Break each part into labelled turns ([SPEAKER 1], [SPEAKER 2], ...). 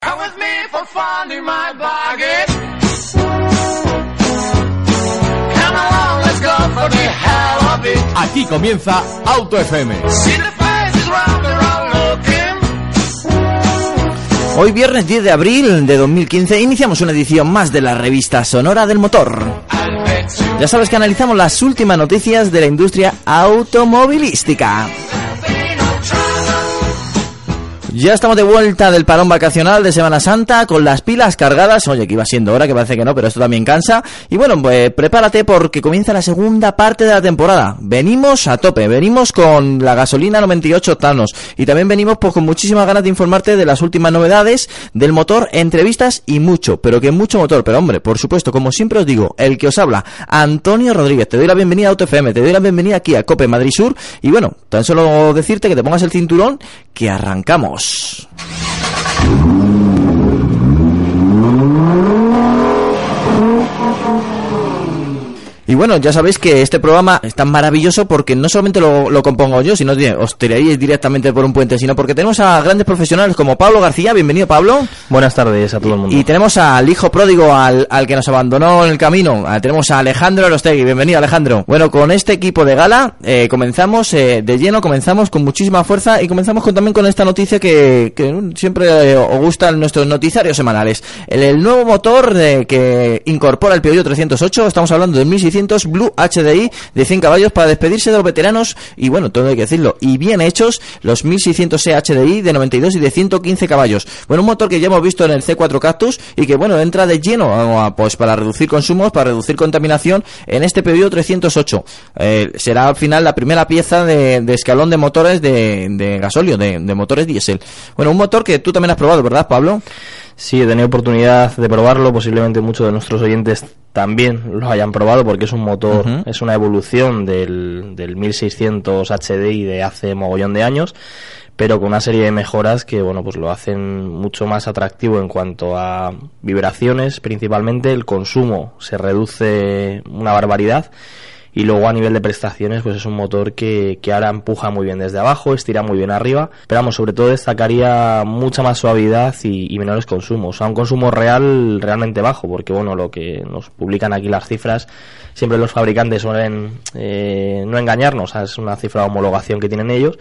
[SPEAKER 1] Come with me for finding my baggage. Come along, let's go for the hell of it.
[SPEAKER 2] Aquí comienza Auto FM.
[SPEAKER 1] See the faces round the road looking.
[SPEAKER 3] Hoy viernes 10 de abril de 2015 iniciamos una edición más de la revista Sonora del Motor. Ya sabes que analizamos las últimas noticias de la industria automovilística. Ya estamos de vuelta del parón vacacional de Semana Santa con las pilas cargadas. Oye, que iba siendo hora, que parece que no, pero esto también cansa. Y bueno, pues prepárate porque comienza la segunda parte de la temporada. Venimos a tope, venimos con la gasolina 98 octanos y también venimos pues, con muchísimas ganas de informarte de las últimas novedades del motor, entrevistas y mucho, pero que mucho motor. Pero hombre, por supuesto, como siempre os digo, el que os habla, Antonio Rodríguez. Te doy la bienvenida a Auto FM, te doy la bienvenida aquí a Cope Madrid Sur y bueno, tan solo decirte que te pongas el cinturón que arrancamos. Dios. Y bueno, ya sabéis que este programa es tan maravilloso porque no solamente lo, lo compongo yo, sino que os tiraréis directamente por un puente, sino porque tenemos a grandes profesionales como Pablo García. Bienvenido, Pablo.
[SPEAKER 4] Buenas tardes a todo el mundo.
[SPEAKER 3] Y tenemos al hijo pródigo, al, al que nos abandonó en el camino. Ah, tenemos a Alejandro Arostegui. Bienvenido, Alejandro. Bueno, con este equipo de gala eh, comenzamos eh, de lleno, comenzamos con muchísima fuerza y comenzamos con, también con esta noticia que, que mm, siempre eh, os gusta en nuestros noticiarios semanales. El, el nuevo motor eh, que incorpora el Peugeot 308, estamos hablando del 1600 Blue HDI de 100 caballos para despedirse de los veteranos y bueno, todo hay que decirlo, y bien hechos los 1600 HDI de 92 y de 115 caballos. Bueno, un motor que ya hemos visto en el C4 Cactus y que bueno, entra de lleno pues para reducir consumos, para reducir contaminación en este Peugeot 308. Eh, será al final la primera pieza de, de escalón de motores de, de gasóleo, de, de motores diésel. Bueno, un motor que tú también has probado, ¿verdad, Pablo?
[SPEAKER 4] Sí, he tenido oportunidad de probarlo, posiblemente muchos de nuestros oyentes también lo hayan probado porque es un motor, es una evolución del, del 1600 HDI de hace mogollón de años, pero con una serie de mejoras que, bueno, pues lo hacen mucho más atractivo en cuanto a vibraciones, principalmente el consumo se reduce una barbaridad y luego a nivel de prestaciones pues es un motor que, que ahora empuja muy bien desde abajo, estira muy bien arriba, pero vamos, sobre todo destacaría mucha más suavidad y, y menores consumos, o sea, un consumo real realmente bajo, porque bueno, lo que nos publican aquí las cifras, siempre los fabricantes suelen eh, no engañarnos, es una cifra de homologación que tienen ellos,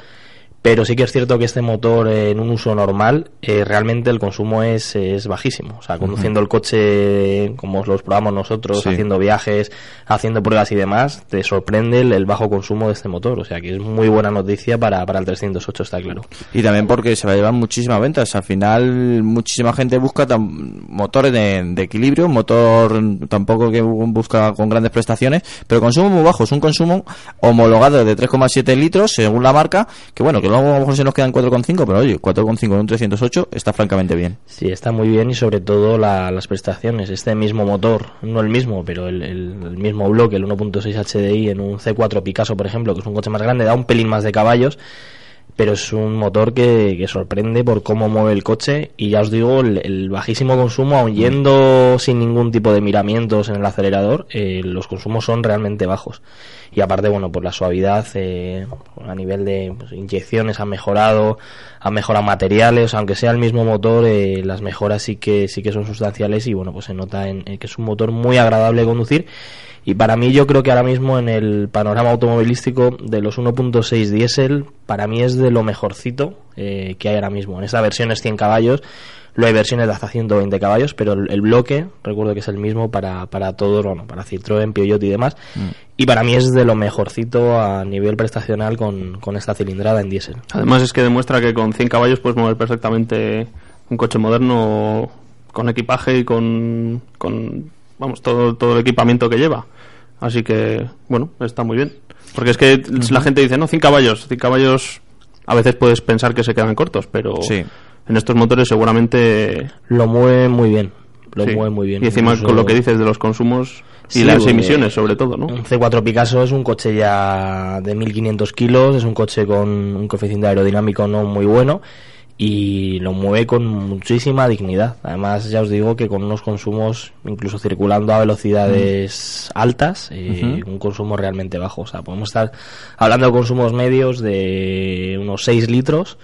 [SPEAKER 4] pero sí que es cierto que este motor eh, en un uso normal eh, realmente el consumo es, es bajísimo. O sea, conduciendo el coche como los probamos nosotros,
[SPEAKER 3] Sí.
[SPEAKER 4] haciendo viajes, haciendo pruebas y demás, te sorprende el, el bajo consumo de este motor. O sea, que es muy buena noticia para, para el 308, está claro.
[SPEAKER 3] Y también porque se va a llevar muchísimas ventas. Al final, muchísima gente busca motores de, de equilibrio, un motor tampoco que bu- busca con grandes prestaciones, pero consumo muy bajo. Es un consumo homologado de 3,7 litros según la marca, que bueno, que luego a lo mejor se nos quedan 4,5, pero oye, 4,5 en un 308 está francamente bien.
[SPEAKER 4] Sí, está muy bien y sobre todo la- las prestaciones. Este mismo motor, no el mismo, pero el, el- el mismo bloque, el 1.6 HDI en un C4 Picasso, por ejemplo, que es un coche más grande, da un pelín más de caballos, pero es un motor que, que sorprende por cómo mueve el coche y ya os digo, el, el bajísimo consumo, aun yendo sin ningún tipo de miramientos en el acelerador, eh, los consumos son realmente bajos. Y aparte, bueno, por la suavidad, eh, a nivel de pues, inyecciones han mejorado, han mejorado materiales, aunque sea el mismo motor, eh, las mejoras sí que, sí que son sustanciales y bueno, pues se nota en, en que es un motor muy agradable de conducir. Y para mí yo creo que ahora mismo en el panorama automovilístico de los 1.6 diésel, para mí es de lo mejorcito eh, que hay ahora mismo. En esta versión es 100 caballos, luego hay versiones de hasta 120 caballos, pero el, el bloque, recuerdo que es el mismo para, para todos, bueno, para Citroën, Peugeot y demás. Y para mí es de lo mejorcito a nivel prestacional con, con esta cilindrada en diésel.
[SPEAKER 5] Además es que demuestra que con 100 caballos puedes mover perfectamente un coche moderno con equipaje y con, con vamos, todo, todo el equipamiento que lleva. Así que, bueno, está muy bien. Porque es que la gente dice, no, 100 caballos. 100 caballos a veces puedes pensar que se quedan cortos, pero
[SPEAKER 3] Sí.
[SPEAKER 5] En estos motores seguramente
[SPEAKER 4] Lo mueve muy bien. Lo
[SPEAKER 5] sí.
[SPEAKER 4] mueve muy bien.
[SPEAKER 5] Y encima
[SPEAKER 4] Incluso-
[SPEAKER 5] con lo que dices de los consumos y
[SPEAKER 4] Sí,
[SPEAKER 5] las emisiones sobre todo, ¿no?
[SPEAKER 4] Un C4 Picasso es un coche ya de 1500 kilos, es un coche con un coeficiente aerodinámico no muy bueno y lo mueve con muchísima dignidad. Además, ya os digo que con unos consumos, incluso circulando a velocidades altas, eh, un consumo realmente bajo. O sea, podemos estar hablando de consumos medios de unos 6 litros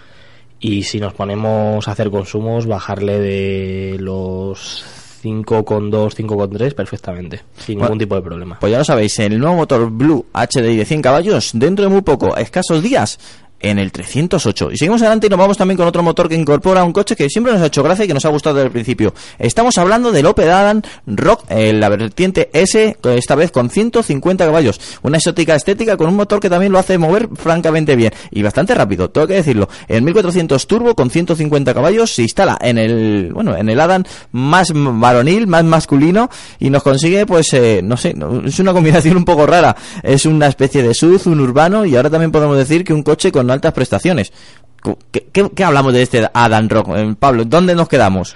[SPEAKER 4] y si nos ponemos a hacer consumos, bajarle de los 5,2, 5,3 perfectamente, sin
[SPEAKER 3] Bueno,
[SPEAKER 4] ningún tipo de problema.
[SPEAKER 3] Pues ya lo sabéis, el nuevo motor Blue HDI de 100 caballos, dentro de muy poco, escasos días, en el 308. Y seguimos adelante y nos vamos también con otro motor que incorpora un coche que siempre nos ha hecho gracia y que nos ha gustado desde el principio. Estamos hablando del Opel Adam Rock, eh, la vertiente S, esta vez con 150 caballos. Una exótica estética con un motor que también lo hace mover francamente bien y bastante rápido, tengo que decirlo. El 1400 turbo con 150 caballos se instala en el, bueno, en el Adam más varonil, más masculino y nos consigue, pues, eh, no sé, es una combinación un poco rara. Es una especie de SUV, un urbano y ahora también podemos decir que un coche con altas prestaciones. ¿Qué, qué- qué hablamos de este Adam Rock? Eh, Pablo, ¿dónde nos quedamos?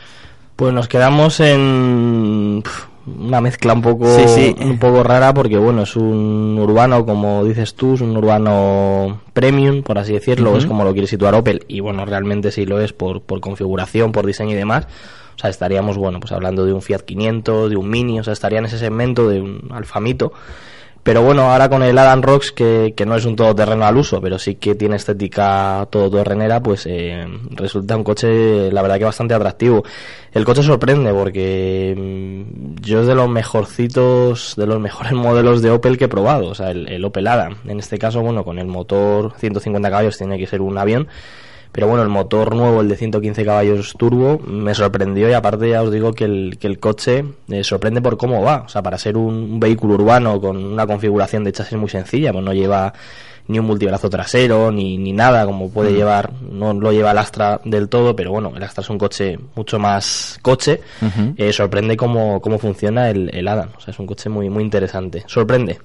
[SPEAKER 4] Pues nos quedamos en una mezcla un poco
[SPEAKER 3] Sí, sí.
[SPEAKER 4] un poco rara porque bueno, es un urbano como dices tú, es un urbano premium, por así decirlo, es como lo quiere situar Opel y bueno, realmente sí lo es por por configuración, por diseño y demás. O sea, estaríamos bueno, pues hablando de un Fiat 500, de un Mini, o sea, estaría en ese segmento de un Alfamito. Pero bueno, ahora con el Adam Rocks, que, que no es un todoterreno al uso, pero sí que tiene estética todoterrenera, pues eh, resulta un coche, la verdad que bastante atractivo. El coche sorprende porque mm, yo es de los mejorcitos, de los mejores modelos de Opel que he probado, o sea, el, el Opel Adam. En este caso, bueno, con el motor 150 caballos tiene que ser un avión. Pero bueno, el motor nuevo, el de 115 caballos turbo, me sorprendió y aparte ya os digo que el, que el coche eh, sorprende por cómo va. O sea, para ser un, un vehículo urbano con una configuración de chasis muy sencilla, pues no lleva ni un multibrazo trasero, ni, ni nada como puede llevar, no lo lleva el Astra del todo, pero bueno, el Astra es un coche mucho más coche, eh, sorprende cómo, cómo funciona el, el Adam, o sea, es un coche muy, muy interesante, sorprende.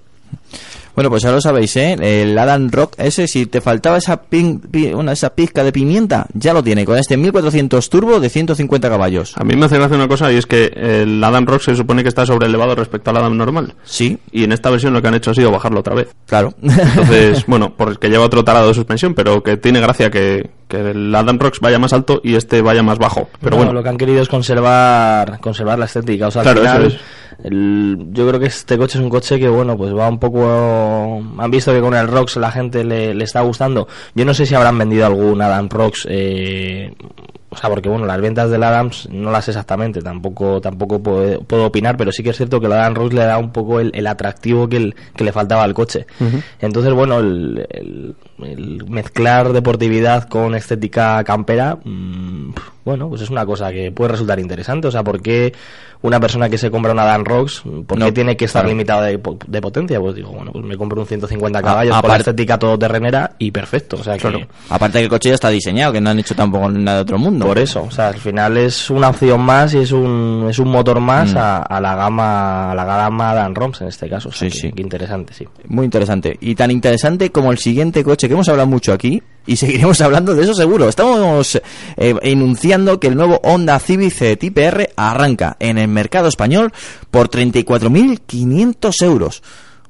[SPEAKER 3] Bueno, pues ya lo sabéis, ¿eh? El Adam Rock ese, si te faltaba esa, pin- una, esa pizca de pimienta, ya lo tiene, con este 1400 turbo de 150 caballos.
[SPEAKER 5] A mí me hace gracia una cosa y es que el Adam Rock se supone que está sobrelevado respecto al Adam normal.
[SPEAKER 3] Sí,
[SPEAKER 5] Y en esta versión lo que han hecho ha sido bajarlo otra vez.
[SPEAKER 3] claro.
[SPEAKER 5] Entonces, bueno, porque lleva otro tarado de suspensión, pero que tiene gracia que, que el Adam Rocks vaya más alto y este vaya más bajo. Pero
[SPEAKER 4] No,
[SPEAKER 5] bueno,
[SPEAKER 4] lo que han querido es conservar conservar la estética. O sea, al
[SPEAKER 5] Claro,
[SPEAKER 4] final,
[SPEAKER 5] eso
[SPEAKER 4] el- yo creo que este coche es un coche que, bueno, pues va un poco. Han visto que con el Rox la gente le, le está gustando. Yo no sé si habrán vendido algún Adam Rox. Eh, o sea, porque bueno, las ventas del Adams no las sé exactamente, tampoco tampoco puedo, puedo opinar, pero sí que es cierto que el Adam Rox le da un poco el, el atractivo que, el- que le faltaba al coche. Entonces, bueno, el, el- mezclar deportividad con estética campera, mm, bueno, pues es una cosa que puede resultar interesante. O sea, ¿por qué una persona que se compra una Dan Rocks, por qué
[SPEAKER 3] No,
[SPEAKER 4] tiene que estar
[SPEAKER 3] claro.
[SPEAKER 4] limitada de, de potencia? Pues digo, bueno, pues me compro un 150 caballos con la estética todoterrenera y perfecto. O sea, que
[SPEAKER 3] Aparte que el coche ya está diseñado, que no han hecho tampoco nada de otro mundo.
[SPEAKER 4] por eso, o sea, al final es una opción más y es un, es un motor
[SPEAKER 3] Mm.
[SPEAKER 4] más a, a la gama a la gama Dan Roms en este caso. O sea,
[SPEAKER 3] Sí,
[SPEAKER 4] que-
[SPEAKER 3] sí.
[SPEAKER 4] que interesante, sí.
[SPEAKER 3] Muy interesante. Y tan interesante como el siguiente coche que hemos hablado mucho aquí. Y seguiremos hablando de eso seguro. Estamos eh, enunciando que el nuevo Honda Civic Type R arranca en el mercado español por 34.500 euros.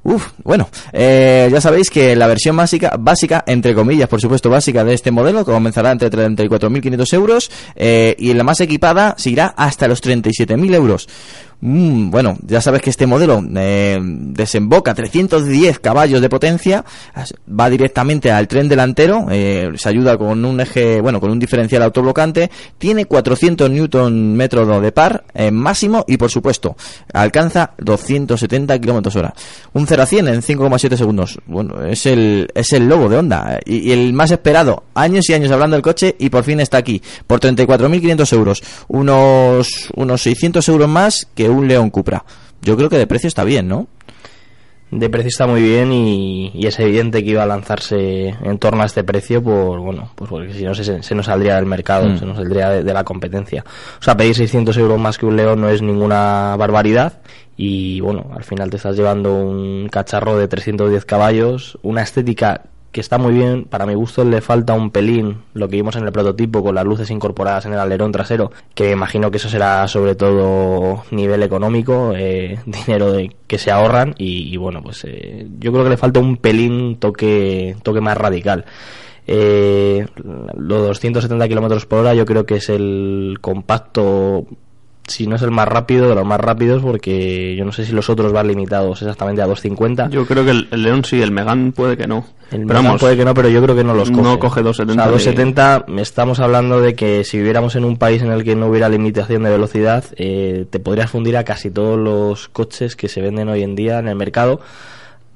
[SPEAKER 3] Uf, bueno, eh, ya sabéis que la versión básica, básica, entre comillas, por supuesto, básica de este modelo, comenzará entre 34.500 euros eh, y la más equipada se irá hasta los 37.000 euros. Mm, bueno, ya sabes que este modelo eh, desemboca 310 caballos de potencia, va directamente al tren delantero, eh, se ayuda con un eje, bueno, con un diferencial autoblocante, tiene 400 newton metros de par eh, máximo y por supuesto alcanza 270 kilómetros hora. Un 0 a 100 en 5,7 segundos. Bueno, es el es el lobo de Honda y, y el más esperado. Años y años hablando del coche y por fin está aquí por 34.500 euros, unos unos 600 euros más que un León Cupra. Yo creo que de precio está bien, ¿no?
[SPEAKER 4] De precio está muy bien y, y es evidente que iba a lanzarse en torno a este precio por, bueno, pues porque si no se, se nos saldría del mercado,
[SPEAKER 3] Mm.
[SPEAKER 4] se nos saldría de, de la competencia. O sea, pedir 600 euros más que un León no es ninguna barbaridad y bueno, al final te estás llevando un cacharro de 310 caballos, una estética que está muy bien. Para mi gusto le falta un pelín lo que vimos en el prototipo con las luces incorporadas en el alerón trasero, que imagino que eso será sobre todo nivel económico, eh, dinero de, que se ahorran y, bueno, pues eh, yo creo que le falta un pelín toque, toque más radical. Eh, los 270 kilómetros por hora yo creo que es el compacto si no es el más rápido, de los más rápidos, porque yo no sé si los otros van limitados exactamente a 250.
[SPEAKER 5] Yo creo que el, León sí, el Megan puede que no.
[SPEAKER 4] El Megan puede que no, pero yo creo que no los coge.
[SPEAKER 5] No coge 270.
[SPEAKER 4] O 270, estamos hablando de que si viviéramos en un país en el que no hubiera limitación de velocidad, eh, te podrías fundir a casi todos los coches que se venden hoy en día en el mercado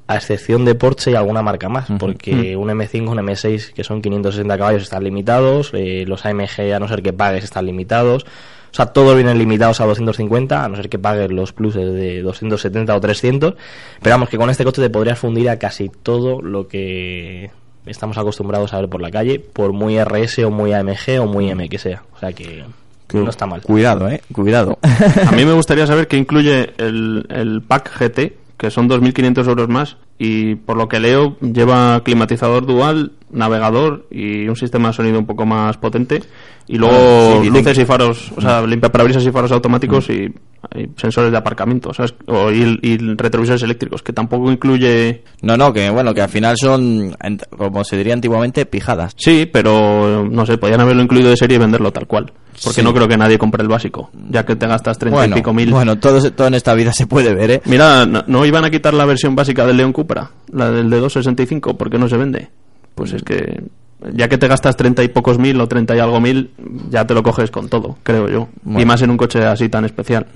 [SPEAKER 4] a excepción de Porsche y alguna marca más, porque un M5, un M6 que son 560 caballos están limitados, eh, los AMG a no ser que pagues están limitados, sea, todos vienen limitados a 250, a no ser que pagues los pluses de 270 o 300. Pero vamos, que con este coche te podrías fundir a casi todo lo que estamos acostumbrados a ver por la calle, por muy RS o muy AMG o muy M que sea. O sea que no está mal.
[SPEAKER 3] Cuidado, eh, cuidado.
[SPEAKER 5] A mí me gustaría saber qué incluye el, el pack GT, que son 2.500 euros más y por lo que leo lleva climatizador dual, navegador y un sistema de sonido un poco más potente y luego luces y faros, o sea, limpia parabrisas y faros automáticos y, sensores de aparcamiento, ¿sabes? O, y, retrovisores eléctricos, que tampoco incluye...
[SPEAKER 3] No, no, que bueno, que al final son, como se diría antiguamente, pijadas.
[SPEAKER 5] Sí, pero no sé, podrían haberlo incluido de serie y venderlo tal cual. Porque no creo que nadie compre el básico, ya que te gastas treinta y pico mil.
[SPEAKER 3] Bueno, todo, todo en esta vida se puede ver, ¿eh?
[SPEAKER 5] Mira, no, iban a quitar la versión básica del León Cupra, la del de 265, porque no se vende. Pues es que ya que te gastas treinta y pocos mil o treinta y algo mil, ya te lo coges con todo, creo yo. Y más en un coche así tan especial.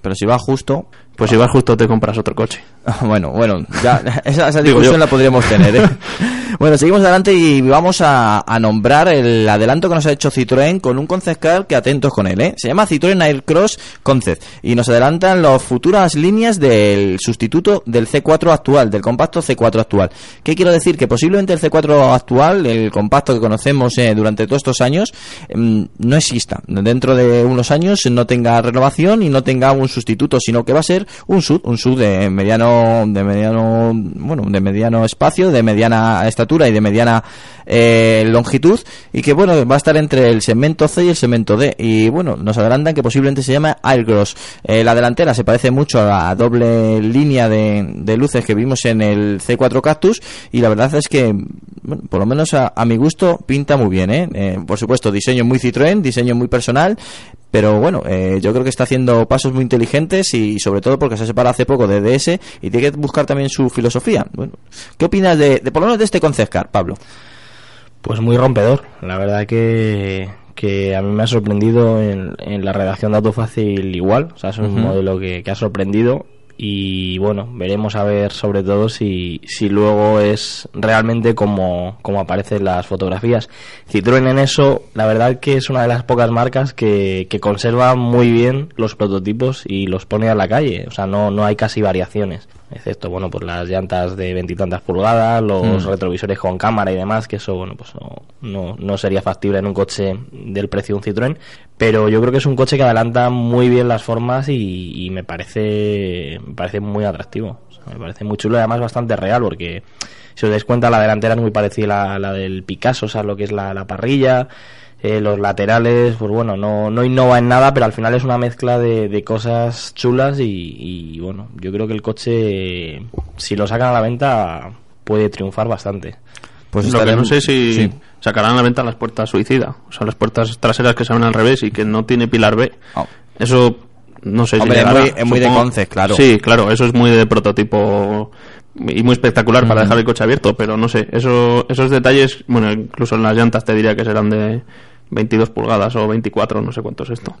[SPEAKER 3] pero si va justo...
[SPEAKER 5] Pues si vas justo te compras otro coche.
[SPEAKER 3] bueno, bueno, ya esa, discusión la podríamos tener. ¿eh? bueno, seguimos adelante y vamos a, nombrar el adelanto que nos ha hecho Citroën con un concept car que atentos con él. ¿eh? Se llama Citroën Aircross Concept y nos adelantan las futuras líneas del sustituto del C4 actual, del compacto C4 actual. ¿Qué quiero decir? Que posiblemente el C4 actual, el compacto que conocemos eh, durante todos estos años, mm, no exista. Dentro de unos años no tenga renovación y no tenga un sustituto, sino que va a ser un sub, un sub de mediano, de mediano, bueno, de mediano espacio, de mediana estatura y de mediana eh, longitud y que bueno va a estar entre el segmento C y el segmento D y bueno nos adelantan que posiblemente se llama Aircross eh, la delantera se parece mucho a la doble línea de, luces que vimos en el C4 Cactus y la verdad es que bueno, por lo menos a, mi gusto pinta muy bien ¿eh? ¿eh? por supuesto diseño muy Citroën diseño muy personal pero bueno, eh, yo creo que está haciendo pasos muy inteligentes y sobre todo porque se separa hace poco de DS y tiene que buscar también su filosofía. Bueno, ¿qué opinas de, por lo menos de este concept car, Pablo?
[SPEAKER 4] Pues muy rompedor. La verdad que, que a mí me ha sorprendido en, la redacción de Autofácil igual. O sea, es un modelo que, que ha sorprendido y bueno, veremos a ver sobre todo si, si luego es realmente como, como aparecen las fotografías. Citroën en eso, la verdad que es una de las pocas marcas que, que conserva muy bien los prototipos y los pone a la calle, o sea, no, no hay casi variaciones excepto bueno pues las llantas de veintitantas pulgadas los mm. retrovisores con cámara y demás que eso bueno pues no, no, sería factible en un coche del precio de un Citroën pero yo creo que es un coche que adelanta muy bien las formas y, me parece me parece muy atractivo me parece muy chulo y además bastante real porque si os dais cuenta la delantera es muy parecida a la, del Picasso o sea lo que es la, la parrilla eh, los laterales, pues bueno, no, no innova en nada, pero al final es una mezcla de, cosas chulas y, bueno, yo creo que el coche, si lo sacan a la venta, puede triunfar bastante.
[SPEAKER 5] Pues lo que no sé si sacarán a la venta las puertas suicida, o sea, las puertas traseras que se ven al revés y que no tiene pilar B. Oh. Eso no sé
[SPEAKER 3] si es muy, de concept, claro.
[SPEAKER 5] Sí, claro, eso es muy de prototipo y muy espectacular para dejar el coche abierto, pero no sé, eso, esos detalles, bueno, incluso en las llantas te diría que serán de 22 pulgadas o 24, no sé cuánto es esto.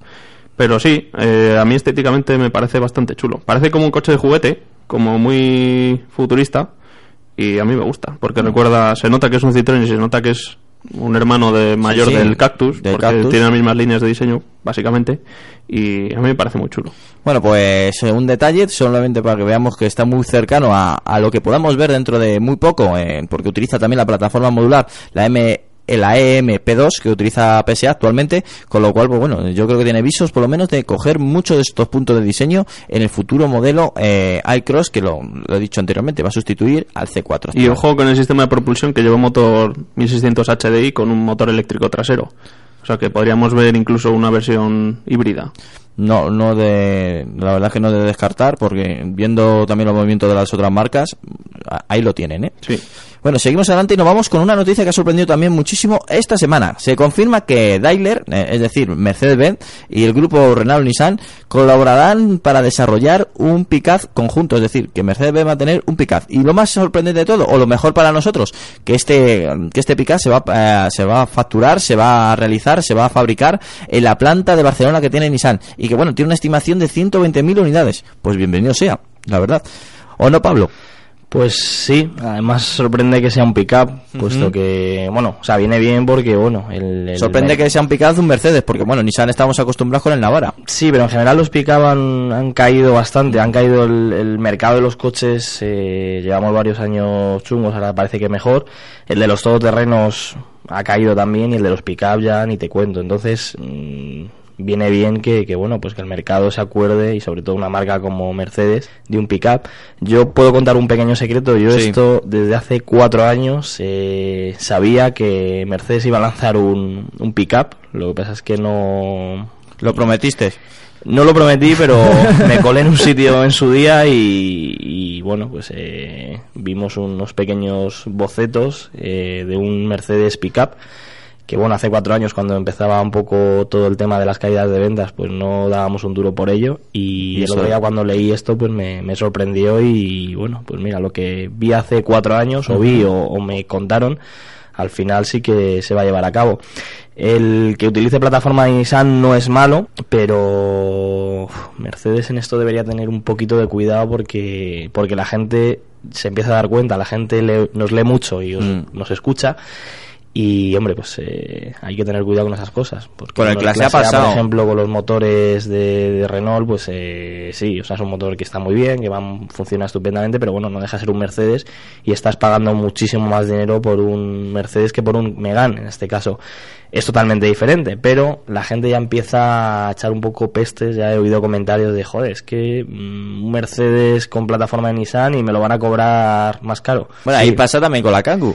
[SPEAKER 5] Pero sí, eh, a mí estéticamente me parece bastante chulo. Parece como un coche de juguete, como muy futurista, y a mí me gusta, porque recuerda, se nota que es un Citroën y se nota que es un hermano de mayor del Cactus, porque tiene las mismas líneas de diseño, básicamente, y a mí me parece muy chulo.
[SPEAKER 3] Bueno, pues eh, un detalle, solamente para que veamos que está muy cercano a, lo que podamos ver dentro de muy poco, eh, porque utiliza también la plataforma modular, la M el AEM P2 que utiliza PSA actualmente, con lo cual, pues bueno, yo creo que tiene visos por lo menos de coger muchos de estos puntos de diseño en el futuro modelo eh, iCross, que lo, lo he dicho anteriormente, va a sustituir al C4.
[SPEAKER 5] Y ojo con el sistema de propulsión que lleva un motor 1600 HDI con un motor eléctrico trasero. O sea que podríamos ver incluso una versión híbrida.
[SPEAKER 3] No, no de, la verdad es que no de descartar, porque viendo también los movimientos de las otras marcas, ahí lo tienen, ¿eh?
[SPEAKER 5] Sí.
[SPEAKER 3] Bueno, seguimos adelante y nos vamos con una noticia que ha sorprendido también muchísimo esta semana. Se confirma que Daimler, eh, es decir, Mercedes-Benz y el grupo Renault-Nissan colaborarán para desarrollar un pickup conjunto, es decir, que Mercedes-Benz va a tener un pickup. Y lo más sorprendente de todo, o lo mejor para nosotros, que este que este pickup se va eh, se va a facturar, se va a realizar, se va a fabricar en la planta de Barcelona que tiene Nissan y que bueno, tiene una estimación de 120.000 unidades. Pues bienvenido sea, la verdad. ¿O no, Pablo?
[SPEAKER 4] Pues sí, además sorprende que sea un pickup, puesto que, bueno, o sea, viene bien porque, bueno, el... el-
[SPEAKER 3] Sorprende que sea un pickup de un Mercedes, porque bueno, Nissan estamos acostumbrados con el Navara.
[SPEAKER 4] Sí, pero en general los pick-up han, han caído bastante, han caído el, el mercado de los coches, eh, llevamos varios años chungos, ahora parece que mejor, el de los todoterrenos ha caído también y el de los pick-up ya ni te cuento, entonces mm, viene bien que, que, bueno, pues que el mercado se acuerde y sobre todo una marca como Mercedes de un pick-up. Yo puedo contar un pequeño secreto, yo
[SPEAKER 3] Sí.
[SPEAKER 4] esto desde hace cuatro años eh, sabía que Mercedes iba a lanzar un, un pick-up, lo que pasa es que no...
[SPEAKER 3] Lo prometiste.
[SPEAKER 4] No lo prometí, pero me colé en un sitio en su día y, y, bueno, pues eh, vimos unos pequeños bocetos eh, de un Mercedes Pickup que bueno, hace cuatro años cuando empezaba un poco todo el tema de las caídas de ventas, pues no dábamos un duro por ello y,
[SPEAKER 3] Y
[SPEAKER 4] el otro día cuando leí esto pues me, me sorprendió y bueno, pues mira, lo que vi hace cuatro años o vi o, o me contaron, al final sí que se va a llevar a cabo. El que utilice plataforma de Nissan no es malo, pero Mercedes en esto debería tener un poquito de cuidado porque, porque la gente se empieza a dar cuenta, la gente le- nos lee mucho y os-
[SPEAKER 3] Mm.
[SPEAKER 4] nos escucha. Y hombre, pues eh, hay que tener cuidado con esas cosas. Porque
[SPEAKER 3] Con el clase A pasado.
[SPEAKER 4] por ejemplo, con los motores de, de Renault, pues eh, sí, o sea, es un motor que está muy bien, que va, funciona estupendamente, pero bueno, no deja de ser un Mercedes y estás pagando muchísimo más dinero por un Mercedes que por un Megane, en este caso. Es totalmente diferente, pero la gente ya empieza a echar un poco pestes, ya he oído comentarios de, joder, es que mm, un Mercedes con plataforma de Nissan y me lo van a cobrar más caro.
[SPEAKER 3] Bueno,
[SPEAKER 4] Sí,
[SPEAKER 3] ahí pasa también con la Kangoo.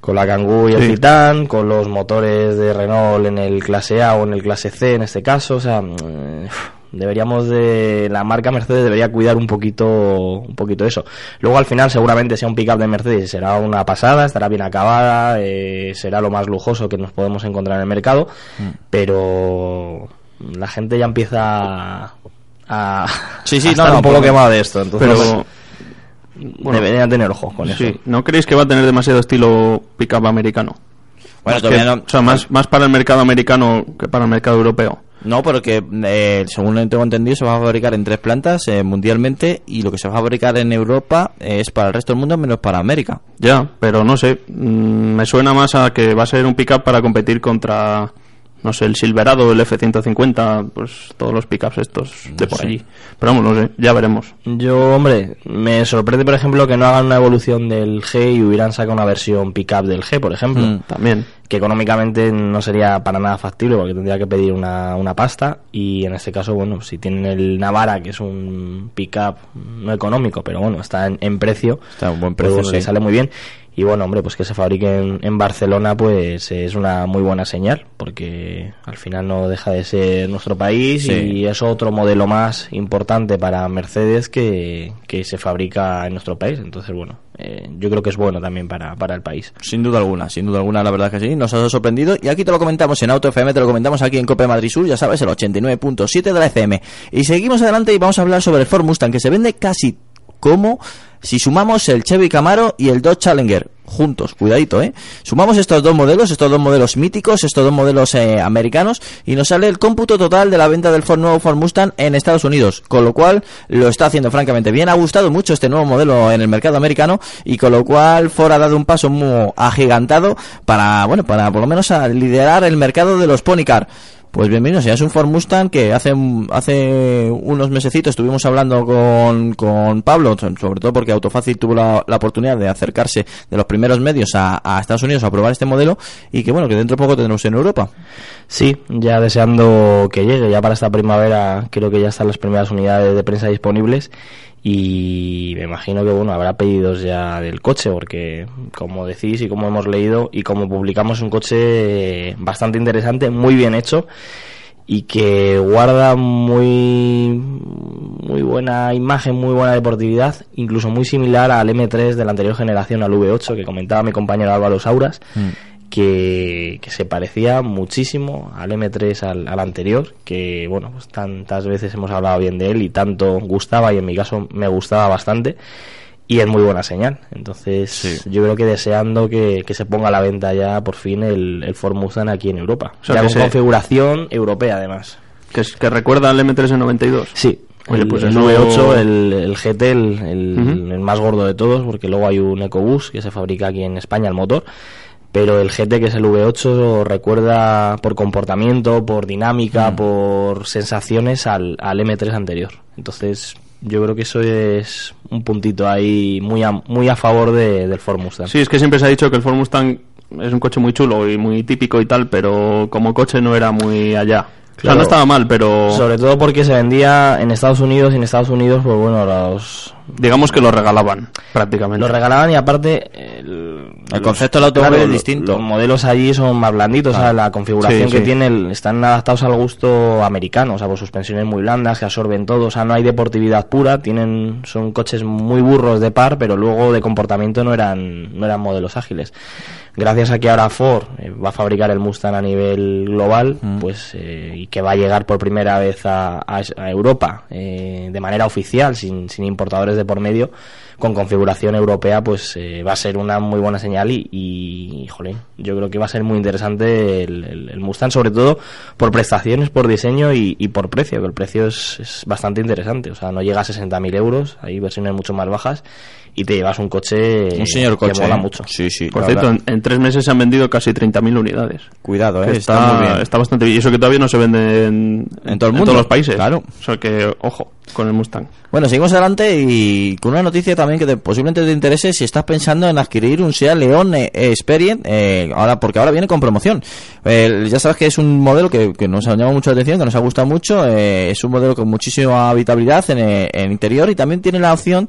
[SPEAKER 4] Con la Kangoo y el
[SPEAKER 5] Sí.
[SPEAKER 4] Titan, con los motores de Renault en el clase A o en el clase C en este caso, o sea, mm, deberíamos de la marca Mercedes debería cuidar un poquito un poquito eso. Luego al final seguramente sea un pickup de Mercedes, será una pasada, estará bien acabada, eh, será lo más lujoso que nos podemos encontrar en el mercado,
[SPEAKER 3] Mm.
[SPEAKER 4] pero la gente ya empieza a,
[SPEAKER 3] Sí, sí,
[SPEAKER 4] a
[SPEAKER 3] no,
[SPEAKER 4] estar
[SPEAKER 3] no,
[SPEAKER 4] un poco
[SPEAKER 3] porque-
[SPEAKER 4] quemado de esto, entonces
[SPEAKER 5] Pero, bueno,
[SPEAKER 4] deberían tener ojo con eso.
[SPEAKER 5] sí, ¿no creéis que va a tener demasiado estilo pickup americano?
[SPEAKER 3] Bueno,
[SPEAKER 5] Más
[SPEAKER 3] todavía
[SPEAKER 5] que-
[SPEAKER 3] no.
[SPEAKER 5] O sea, más, más para el mercado americano que para el mercado europeo.
[SPEAKER 3] No, porque eh, según tengo entendido se va a fabricar en tres plantas eh, mundialmente y lo que se va a fabricar en Europa eh, es para el resto del mundo menos para América.
[SPEAKER 5] Ya, pero no sé. mm, me suena más a que va a ser un pickup para competir contra, no sé, el Silverado, el F-150, pues todos los pickups estos de por
[SPEAKER 3] sé.
[SPEAKER 5] allí. Pero vamos, no sé, ya veremos.
[SPEAKER 4] Yo, hombre, me sorprende, por ejemplo, que no hagan una evolución del G y hubieran sacado una versión pickup del G, por ejemplo.
[SPEAKER 3] Mm.
[SPEAKER 5] También.
[SPEAKER 4] Que económicamente no sería para nada factible porque tendría que pedir una, una pasta. Y en este caso, bueno, si tienen el Navara, que es un pickup no económico, pero bueno, está en, en precio,
[SPEAKER 3] Está un buen
[SPEAKER 4] pues
[SPEAKER 3] precio,
[SPEAKER 4] le
[SPEAKER 3] sí.
[SPEAKER 4] sale muy bien. Y bueno, hombre, pues que se fabrique en, en Barcelona, pues es una muy buena señal, porque al final no deja de ser nuestro país
[SPEAKER 3] Sí.
[SPEAKER 4] y es otro modelo más importante para Mercedes que, que se fabrica en nuestro país. Entonces, bueno, eh, yo creo que es bueno también para, para el país.
[SPEAKER 3] Sin duda alguna, sin duda alguna, la verdad que sí, nos ha sorprendido. Y aquí te lo comentamos en Auto FM, te lo comentamos aquí en Cope Madrid Sur, ya sabes, el 89.7 de la FM. Y seguimos adelante y vamos a hablar sobre el Ford Mustang, que se vende casi como si sumamos el Chevy Camaro y el Dodge Challenger juntos, cuidadito, ¿eh? Sumamos estos dos modelos, estos dos modelos míticos, estos dos modelos eh, americanos, y nos sale el cómputo total de la venta del Ford nuevo Ford Mustang en Estados Unidos, con lo cual lo está haciendo francamente bien. Ha gustado mucho este nuevo modelo en el mercado americano, y con lo cual Ford ha dado un paso muy agigantado para, bueno, para por lo menos a liderar el mercado de los Pony Car. Pues bienvenido, ya es un Ford Mustang que hace, hace unos mesecitos estuvimos hablando con, con Pablo, sobre todo porque Autofácil tuvo la, la oportunidad de acercarse de los primeros medios a, a, Estados Unidos a probar este modelo y que bueno, que dentro de poco tendremos en Europa.
[SPEAKER 4] Sí, ya deseando que llegue, ya para esta primavera creo que ya están las primeras unidades de prensa disponibles y me imagino que bueno habrá pedidos ya del coche porque como decís y como hemos leído y como publicamos un coche bastante interesante muy bien hecho y que guarda muy muy buena imagen muy buena deportividad incluso muy similar al M3 de la anterior generación al V8 que comentaba mi compañero Álvaro Sauras. Mm que, se parecía muchísimo al M3 al, anterior, que bueno, pues tantas veces hemos hablado bien de él y tanto gustaba y en mi caso me gustaba bastante y es muy buena señal. Entonces yo creo que deseando que, se ponga a la venta ya por fin el, el Ford Mustang aquí en Europa. O sea, con configuración europea además.
[SPEAKER 5] Que, que recuerda al M3 en 92.
[SPEAKER 4] Sí, el, pues el V8, el, el GT, el, el, más gordo de todos, porque luego hay un EcoBoost que se fabrica aquí en España, el motor, pero el GT que es el V8 recuerda por comportamiento, por dinámica, mm. por sensaciones al, al, M3 anterior. Entonces yo creo que eso es un puntito ahí muy a, muy a favor de, del Ford Mustang.
[SPEAKER 5] Sí, es que siempre se ha dicho que el Ford Mustang es un coche muy chulo y muy típico y tal, pero como coche no era muy allá. Claro, no estaba mal, pero...
[SPEAKER 4] Sobre todo porque se vendía en Estados Unidos y en Estados Unidos, pues bueno, los...
[SPEAKER 5] Digamos que lo regalaban, prácticamente.
[SPEAKER 4] Lo regalaban y aparte...
[SPEAKER 3] El, concepto del automóvil es distinto.
[SPEAKER 4] Los modelos allí son más blanditos, o sea, la configuración que tienen están adaptados al gusto americano, o sea, por suspensiones muy blandas que absorben todo, o sea, no hay deportividad pura, tienen son coches muy burros de par, pero luego de comportamiento no eran no eran modelos ágiles gracias a que ahora Ford eh, va a fabricar el Mustang a nivel global, mm. pues eh, y que va a llegar por primera vez a, Europa eh, de manera oficial, sin, sin, importadores de por medio, con configuración europea, pues va a ser una muy buena señal y, y yo creo que va a ser muy interesante el, el, Mustang, sobre todo por prestaciones, por diseño y, y por precio, que el precio es, es, bastante interesante, o sea, no llega a 60.000 euros, hay versiones mucho más bajas y te llevas un coche
[SPEAKER 3] un señor coche,
[SPEAKER 4] que mola mucho.
[SPEAKER 3] Sí, sí.
[SPEAKER 5] Por cierto, en, tres meses se han vendido casi 30.000 unidades.
[SPEAKER 3] Cuidado, eh,
[SPEAKER 5] está, está, muy bien. Está bastante bien. Y eso que todavía no se vende en,
[SPEAKER 3] en todo el mundo.
[SPEAKER 5] todos los países.
[SPEAKER 3] Claro.
[SPEAKER 5] O sea que, ojo, con el Mustang.
[SPEAKER 3] Bueno, seguimos adelante y con una noticia también que te, posiblemente te interese si estás pensando en adquirir un Seat León eh, Experience, eh, ahora, porque ahora viene con promoción. ya sabes que es un modelo que, nos ha llamado mucho la atención, que nos ha gustado mucho. es un modelo con muchísima habitabilidad en, el interior y también tiene la opción,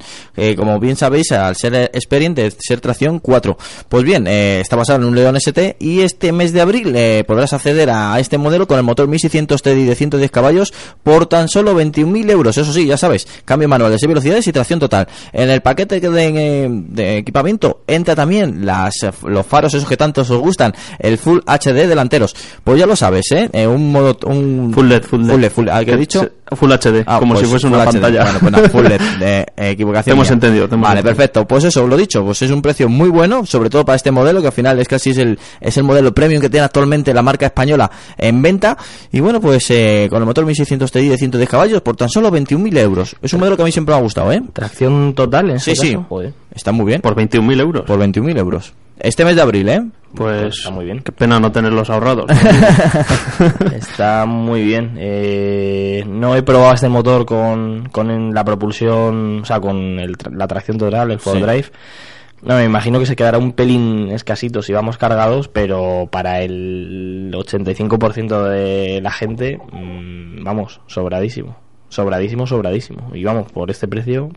[SPEAKER 3] como bien sabéis, al ser Experience de ser tracción 4. Pues bien, eh, está basado en un León ST y este mes de abril eh, podrás acceder a este modelo con el motor 1600 TDI de 110 caballos por tan solo 21.000 euros. Sí, ya sabes, cambio manual de 6 velocidades y tracción total. En el paquete de, de equipamiento entra también las, los faros esos que tanto os gustan, el Full HD delanteros. Pues ya lo sabes, ¿eh? eh un modo... Un
[SPEAKER 5] full LED, full LED.
[SPEAKER 3] Full ¿ah, ¿qué he dicho?
[SPEAKER 5] Full HD, ah, como pues si fuese una pantalla.
[SPEAKER 3] Bueno, pues no, full LED, de equivocación.
[SPEAKER 5] hemos entendido.
[SPEAKER 3] vale, perfecto. Pues eso, lo dicho, pues es un precio muy bueno, sobre todo para este modelo, que al final es casi es el, es el modelo premium que tiene actualmente la marca española en venta. Y bueno, pues eh, con el motor 1600 TDI de 110 caballos por tan solo 21.000 euros. Es un modelo que a mí siempre me ha gustado, ¿eh?
[SPEAKER 4] Tracción total, en
[SPEAKER 3] Sí, sí. Está muy bien.
[SPEAKER 5] Por 21.000 euros.
[SPEAKER 3] Por 21.000 euros. Este mes de abril, ¿eh?
[SPEAKER 5] Pues, está muy bien. Qué pena no tenerlos ahorrados.
[SPEAKER 4] está muy bien. Eh, no he probado este motor con, con la propulsión, o sea, con la tracción total, el 4 Drive. No, me imagino que se quedará un pelín escasito si vamos cargados, pero para el 85% de la gente, mmm, vamos, sobradísimo. Sobradísimo, sobradísimo. Y vamos, por este precio...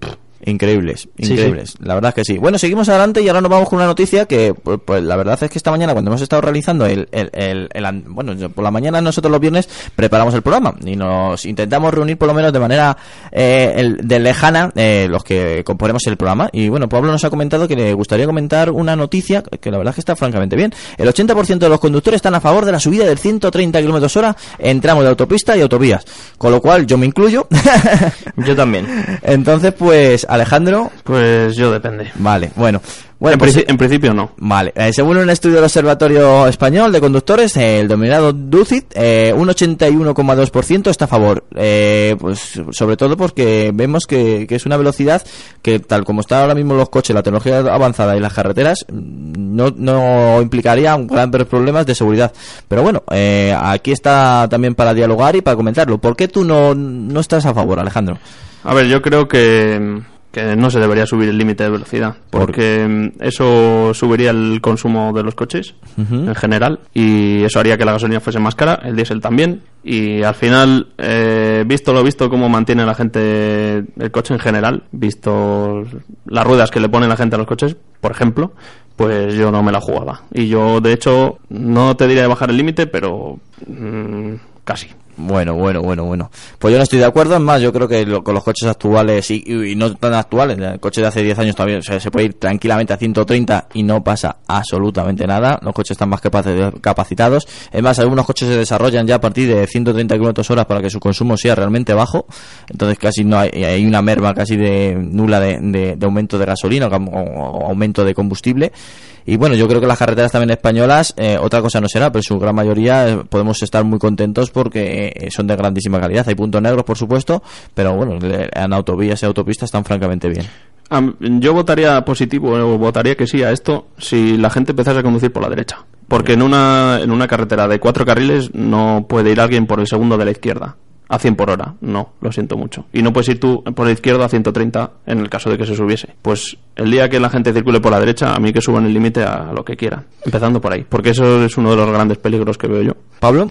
[SPEAKER 3] Increíbles, increíbles. La verdad es que sí. Bueno, seguimos adelante y ahora nos vamos con una noticia que, pues, pues la verdad es que esta mañana cuando hemos estado realizando el, el, el, bueno, por la mañana nosotros los viernes preparamos el programa y nos intentamos reunir por lo menos de manera eh, de lejana eh, los que componemos el programa. Y bueno, Pablo nos ha comentado que le gustaría comentar una noticia que la verdad es que está francamente bien. El 80% de los conductores están a favor de la subida del 130 km hora en tramos de autopista y autovías. Con lo cual yo me incluyo.
[SPEAKER 4] yo también.
[SPEAKER 3] Entonces, pues Alejandro.
[SPEAKER 5] Pues yo depende.
[SPEAKER 3] Vale, bueno. Bueno,
[SPEAKER 5] en,
[SPEAKER 3] pues,
[SPEAKER 5] en principio no.
[SPEAKER 3] Vale, eh, según un estudio del Observatorio Español de Conductores, eh, el dominado Ducit, eh, un 81,2% está a favor. Eh, pues sobre todo porque vemos que, que es una velocidad que, tal como están ahora mismo los coches, la tecnología avanzada y las carreteras, mm, no, no implicaría un gran problemas de seguridad. Pero bueno, eh, aquí está también para dialogar y para comentarlo. ¿Por qué tú no, no estás a favor, Alejandro?
[SPEAKER 5] A ver, yo creo que, que no se debería subir el límite de velocidad,
[SPEAKER 3] ¿Por
[SPEAKER 5] porque mm, eso subiría el consumo de los coches en general y eso haría que la gasolina fuese más cara, el diésel también. Y al final, eh, visto lo visto cómo mantiene la gente el coche en general, visto las ruedas que le pone la gente a los coches, por ejemplo, pues yo no me la jugaba. Y yo, de hecho, no te diría de bajar el límite, pero mm, casi.
[SPEAKER 3] Bueno, bueno, bueno, bueno. Pues yo no estoy de acuerdo. Es más, yo creo que lo- con los coches actuales y, no tan actuales, el coche de hace 10 años todavía o sea, se puede ir tranquilamente a 130 y no pasa absolutamente nada. Los coches están más capaci- capacitados. Es más, algunos coches se desarrollan ya a partir de 130 kilómetros hora para que su consumo sea realmente bajo. Entonces casi no hay, hay una merma casi de nula de, aumento de gasolina o, aumento de combustible. Y bueno, yo creo que las carreteras también españolas, eh, otra cosa no será, pero su gran mayoría eh, podemos estar muy contentos porque eh, son de grandísima calidad. Hay puntos negros, por supuesto, pero bueno, en autovías y autopistas están francamente bien.
[SPEAKER 5] Yo votaría positivo o votaría que sí a esto si la gente empezase a conducir por la derecha. Porque en una, en una carretera de cuatro carriles no puede ir alguien por el segundo de la izquierda a 100 por hora. No, lo siento mucho. Y no puedes ir tú por la izquierda a 130 en el caso de que se subiese. Pues el día que la gente circule por la derecha, a mí que suban el límite a lo que quieran. Empezando por ahí. Porque eso es uno de los grandes peligros que veo yo.
[SPEAKER 3] Pablo,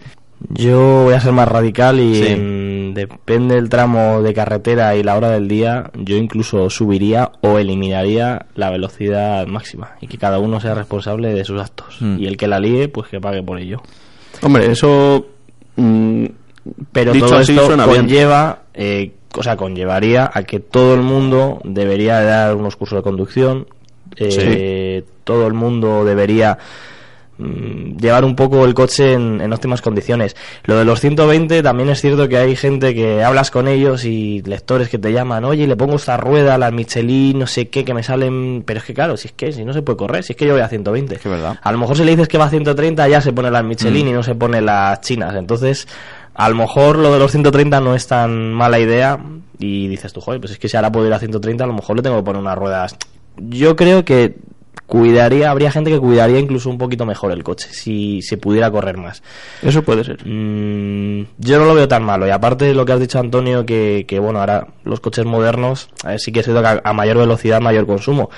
[SPEAKER 4] Yo voy a ser más radical y
[SPEAKER 3] Sí.
[SPEAKER 4] en- depende del tramo de carretera y la hora del día, yo incluso subiría o eliminaría la velocidad máxima y que cada uno sea responsable de sus actos.
[SPEAKER 3] Mm.
[SPEAKER 4] Y el que la líe, pues que pague por ello.
[SPEAKER 5] Hombre, eso... mm,
[SPEAKER 4] Pero
[SPEAKER 5] Dicho
[SPEAKER 4] todo
[SPEAKER 5] así,
[SPEAKER 4] esto conlleva, eh, o sea, conllevaría a que todo el mundo debería de dar unos cursos de conducción, eh, todo el mundo debería llevar un poco el coche en, en óptimas condiciones. Lo de los 120 también es cierto que hay gente que hablas con ellos y lectores que te llaman, oye, le pongo esta rueda, la Michelin, no sé qué, que me salen... Pero es que claro, si es que si no se puede correr, si es que yo voy a 120.
[SPEAKER 3] que verdad.
[SPEAKER 4] A lo mejor si le dices que va a 130 ya se pone las Michelin y no se pone las chinas. Entonces, a lo mejor lo de los 130 no es tan mala idea y dices tú, joder, pues es que si ahora puedo ir a 130 a lo mejor le tengo que poner unas ruedas. Yo creo que cuidaría, habría gente que cuidaría incluso un poquito mejor el coche si se pudiera correr más.
[SPEAKER 5] eso puede ser.
[SPEAKER 4] Mm, yo no lo veo tan malo. Y aparte de lo que has dicho, Antonio, que, que, bueno, ahora los coches modernos eh, sí que es cierto que a, a mayor velocidad, mayor consumo.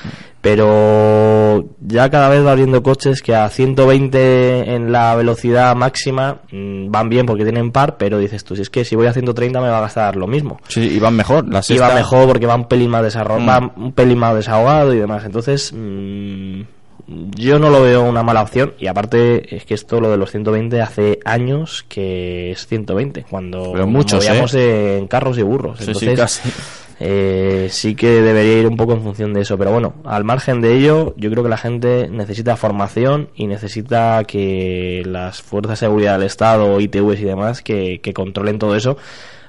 [SPEAKER 4] Pero ya cada vez va habiendo coches que a 120 en la velocidad máxima mm, van bien porque tienen par, pero dices tú, si es que si voy a 130 me va a gastar lo mismo.
[SPEAKER 3] sí, y van mejor. La
[SPEAKER 4] Y
[SPEAKER 3] sexta-
[SPEAKER 4] va mejor porque va un pelín más desarrollado,
[SPEAKER 3] Mm.
[SPEAKER 4] un pelín más desahogado y demás. Entonces, mm, yo no lo veo una mala opción. Y aparte, es que esto, lo de los 120, hace años que es 120, cuando
[SPEAKER 3] Pero
[SPEAKER 4] nos
[SPEAKER 3] muchos,
[SPEAKER 4] movíamos en carros y burros.
[SPEAKER 3] Sí, sí,
[SPEAKER 4] Entonces,
[SPEAKER 3] casi.
[SPEAKER 4] eh, sí que debería ir un poco en función de eso. Pero bueno, al margen de ello, yo creo que la gente necesita formación y necesita que las fuerzas de seguridad del Estado, ITVs y demás, que, que controlen todo eso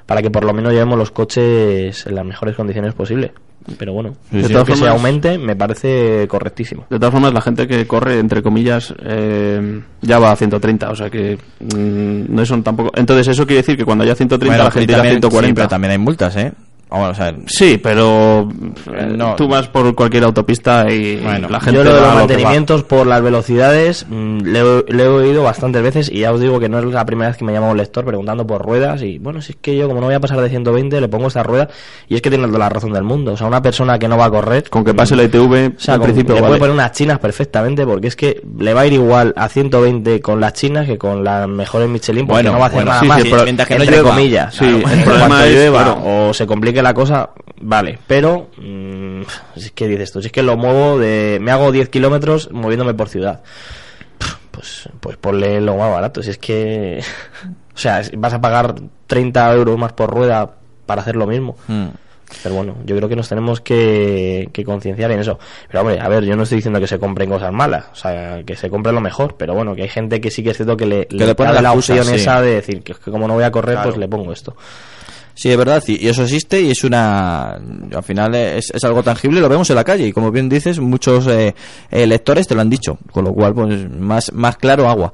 [SPEAKER 4] para que por lo menos llevemos los coches en las mejores condiciones posible. Pero bueno, de todo que se
[SPEAKER 5] formas-
[SPEAKER 4] aumente me parece correctísimo.
[SPEAKER 5] De todas formas, la gente que corre, entre comillas, eh, ya va a 130, o sea que mm, no son tampoco... Entonces eso quiere decir que cuando haya 130
[SPEAKER 3] Bueno,
[SPEAKER 5] la gente irá a
[SPEAKER 3] también-
[SPEAKER 5] 140.
[SPEAKER 3] sí, pero también hay multas, ¿eh? Vamos, o sea,
[SPEAKER 5] Sí, pero eh,
[SPEAKER 3] No.
[SPEAKER 5] tú vas por cualquier autopista y
[SPEAKER 3] Bueno,
[SPEAKER 5] la gente
[SPEAKER 4] Yo lo de los mantenimientos por las velocidades mm, le, he- le he oído bastantes veces y ya os digo que no es la primera vez que me llama un lector preguntando por ruedas y bueno, si es que yo como no voy a pasar de 120 le pongo esta rueda y es que tiene toda la razón del mundo. O sea, una persona que no va a correr...
[SPEAKER 5] Con que pase la ITV,
[SPEAKER 4] O sea,
[SPEAKER 5] al
[SPEAKER 4] con-
[SPEAKER 5] principio
[SPEAKER 4] le
[SPEAKER 5] vale.
[SPEAKER 4] puede poner unas chinas perfectamente porque es que le va a ir igual a 120 con las chinas que con las mejores Michelin porque
[SPEAKER 3] Bueno,
[SPEAKER 4] no va a hacer
[SPEAKER 3] bueno,
[SPEAKER 4] nada
[SPEAKER 5] sí,
[SPEAKER 4] más
[SPEAKER 5] sí, pero
[SPEAKER 3] mientras que no
[SPEAKER 4] entre
[SPEAKER 3] llueva.
[SPEAKER 4] comillas
[SPEAKER 5] Sí,
[SPEAKER 4] Claro,
[SPEAKER 5] el problema es,
[SPEAKER 4] llueva
[SPEAKER 5] claro.
[SPEAKER 4] o se complique la cosa vale pero mm, es que dices tú si es que lo muevo de me hago 10 kilómetros moviéndome por ciudad pues pues ponle lo más barato si es que o sea vas a pagar 30 euros más por rueda para hacer lo mismo
[SPEAKER 3] mm.
[SPEAKER 4] pero bueno, yo creo que nos tenemos que, que concienciar en eso. Pero hombre, a ver, yo no estoy diciendo que se compren cosas malas, o sea, que se compre lo mejor, pero bueno, que hay gente que sí que es cierto que le,
[SPEAKER 3] le pone la
[SPEAKER 4] opción
[SPEAKER 3] sí.
[SPEAKER 4] esa de decir que, es que como no voy a correr,
[SPEAKER 3] Claro.
[SPEAKER 4] pues le pongo esto.
[SPEAKER 3] Sí, es verdad, y y eso existe y es una. Al final es, es algo tangible lo vemos en la calle. Y como bien dices, muchos eh, eh, lectores te lo han dicho, con lo cual, pues más, más claro agua.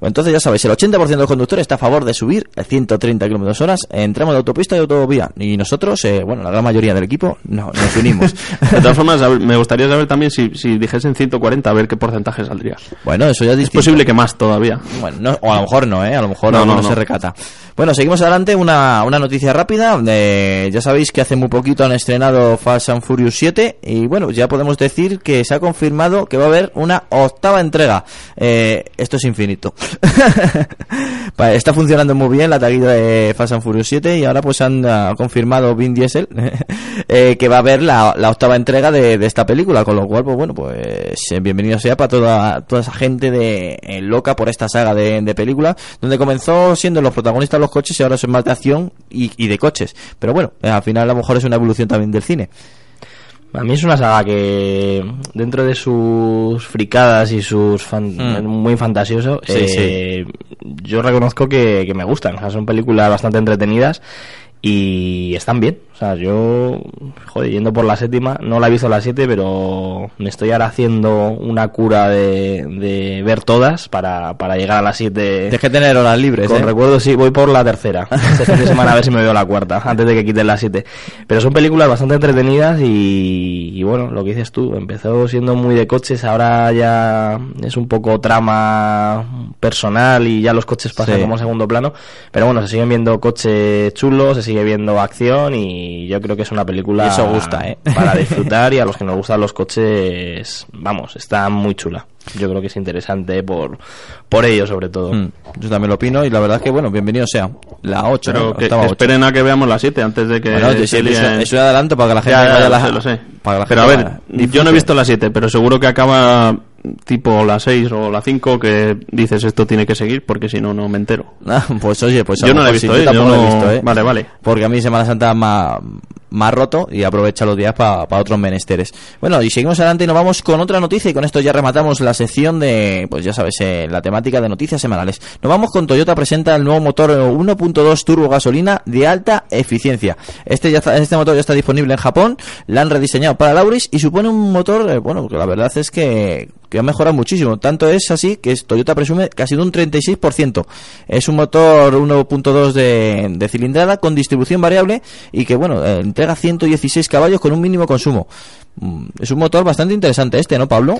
[SPEAKER 3] Entonces, ya sabéis, el 80% de los conductores está a favor de subir a 130 kilómetros horas en tramos de autopista y autovía. Y nosotros, eh, bueno, la gran mayoría del equipo, no, nos unimos.
[SPEAKER 5] De todas formas, me gustaría saber también si, si dijesen 140, a ver qué porcentaje saldría.
[SPEAKER 3] bueno, eso ya es
[SPEAKER 5] Es posible que más todavía.
[SPEAKER 3] Bueno, no- o a lo mejor no, ¿eh? A lo mejor
[SPEAKER 5] no, no.
[SPEAKER 3] se recata. Bueno, seguimos adelante. Una, una noticia rápida. Eh, ya sabéis que hace muy poquito han estrenado Fast and Furious 7 y bueno, ya podemos decir que se ha confirmado que va a haber una octava entrega. Eh, esto es infinito. Está funcionando muy bien la taquilla de Fast and Furious 7 y ahora pues han ah, confirmado Vin Diesel eh, que va a haber la, octava entrega de, esta película, con lo cual pues bueno, pues bienvenido sea para toda, toda esa gente de loca por esta saga de, de películas, donde comenzó siendo los protagonistas los coches y ahora son más de acción y, y de coches. Pero bueno, eh, al final a lo mejor es una evolución también del cine.
[SPEAKER 4] A mí es una saga que, dentro de sus fricadas y sus fan-
[SPEAKER 3] Mm.
[SPEAKER 4] muy fantasioso,
[SPEAKER 3] Sí,
[SPEAKER 4] eh, yo reconozco que, que me gustan. O sea, son películas bastante entretenidas y están bien. O sea, yo, joder, yendo por la séptima, no la he visto la siete, pero me estoy ahora haciendo una cura de, de ver todas para, para llegar a las siete.
[SPEAKER 3] Tienes que tener horas libres,
[SPEAKER 4] Con
[SPEAKER 3] ¿eh?
[SPEAKER 4] recuerdo, sí, voy por la tercera. Este fin de semana a ver si me veo la cuarta, antes de que quiten las siete. Pero son películas bastante entretenidas y, y bueno, lo que dices tú, empezó siendo muy de coches, ahora ya es un poco trama personal y ya los coches pasan
[SPEAKER 3] Sí.
[SPEAKER 4] como a segundo plano. Pero bueno, se siguen viendo coches chulos, se sigue viendo acción y yo creo que es una película
[SPEAKER 3] eso gusta, ¿eh?
[SPEAKER 4] para disfrutar y a los que nos gustan los coches, vamos, está muy chula. Yo creo que es interesante por, por ello sobre todo.
[SPEAKER 3] Mm, yo también lo opino y la verdad es que bueno, bienvenido sea. La 8,
[SPEAKER 5] Pero
[SPEAKER 3] ¿no?
[SPEAKER 5] que,
[SPEAKER 3] Octava
[SPEAKER 5] que
[SPEAKER 3] ocho.
[SPEAKER 5] esperen a que veamos las 7 antes de que
[SPEAKER 3] Bueno, sí, es, es un adelanto para que la gente
[SPEAKER 5] Ya, ya,
[SPEAKER 3] vaya a
[SPEAKER 5] lo
[SPEAKER 3] la-
[SPEAKER 5] sé, lo sé.
[SPEAKER 3] para que la
[SPEAKER 5] Pero a
[SPEAKER 3] gente
[SPEAKER 5] ver,
[SPEAKER 3] vaya-
[SPEAKER 5] yo no he visto la 7, pero seguro que acaba tipo la 6 o la 5 que dices esto tiene que seguir porque si no, no me entero.
[SPEAKER 3] Ah, pues oye, pues
[SPEAKER 5] Yo
[SPEAKER 3] lo
[SPEAKER 5] no la he
[SPEAKER 3] sí,
[SPEAKER 5] visto, ¿eh?
[SPEAKER 3] tampoco
[SPEAKER 5] Yo
[SPEAKER 3] la he
[SPEAKER 5] no-
[SPEAKER 3] visto, ¿eh?
[SPEAKER 5] Vale, vale.
[SPEAKER 3] Porque a mí Semana Santa más más roto y aprovecha los días para otros menesteres. Bueno, y seguimos adelante y nos vamos con otra noticia y con esto ya rematamos la sección de, pues ya sabes, eh, la temática de noticias semanales. Nos vamos con Toyota presenta el nuevo motor 1.2 turbo gasolina de alta eficiencia. Este ya está- este motor ya está disponible en Japón, la han rediseñado para Lauris y supone un motor, eh, bueno, que la verdad es que que ha mejorado muchísimo. Tanto es así que Toyota presume que ha sido un 36%. Es un motor 1.2 de, de cilindrada con distribución variable y que, bueno, eh, entrega 116 caballos con un mínimo consumo. Mm, Es un motor bastante interesante este, ¿no, Pablo?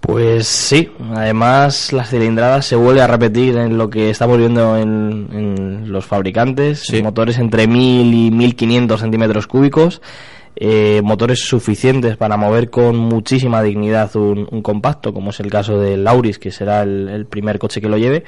[SPEAKER 4] Pues sí, además las cilindradas se vuelve a repetir en lo que estamos viendo en, en los fabricantes,
[SPEAKER 3] Sí.
[SPEAKER 4] motores entre 1000 y 1500 centímetros cúbicos, eh, motores suficientes para mover con muchísima dignidad un, compacto, como es el caso del Auris, que será el, el primer coche que lo lleve,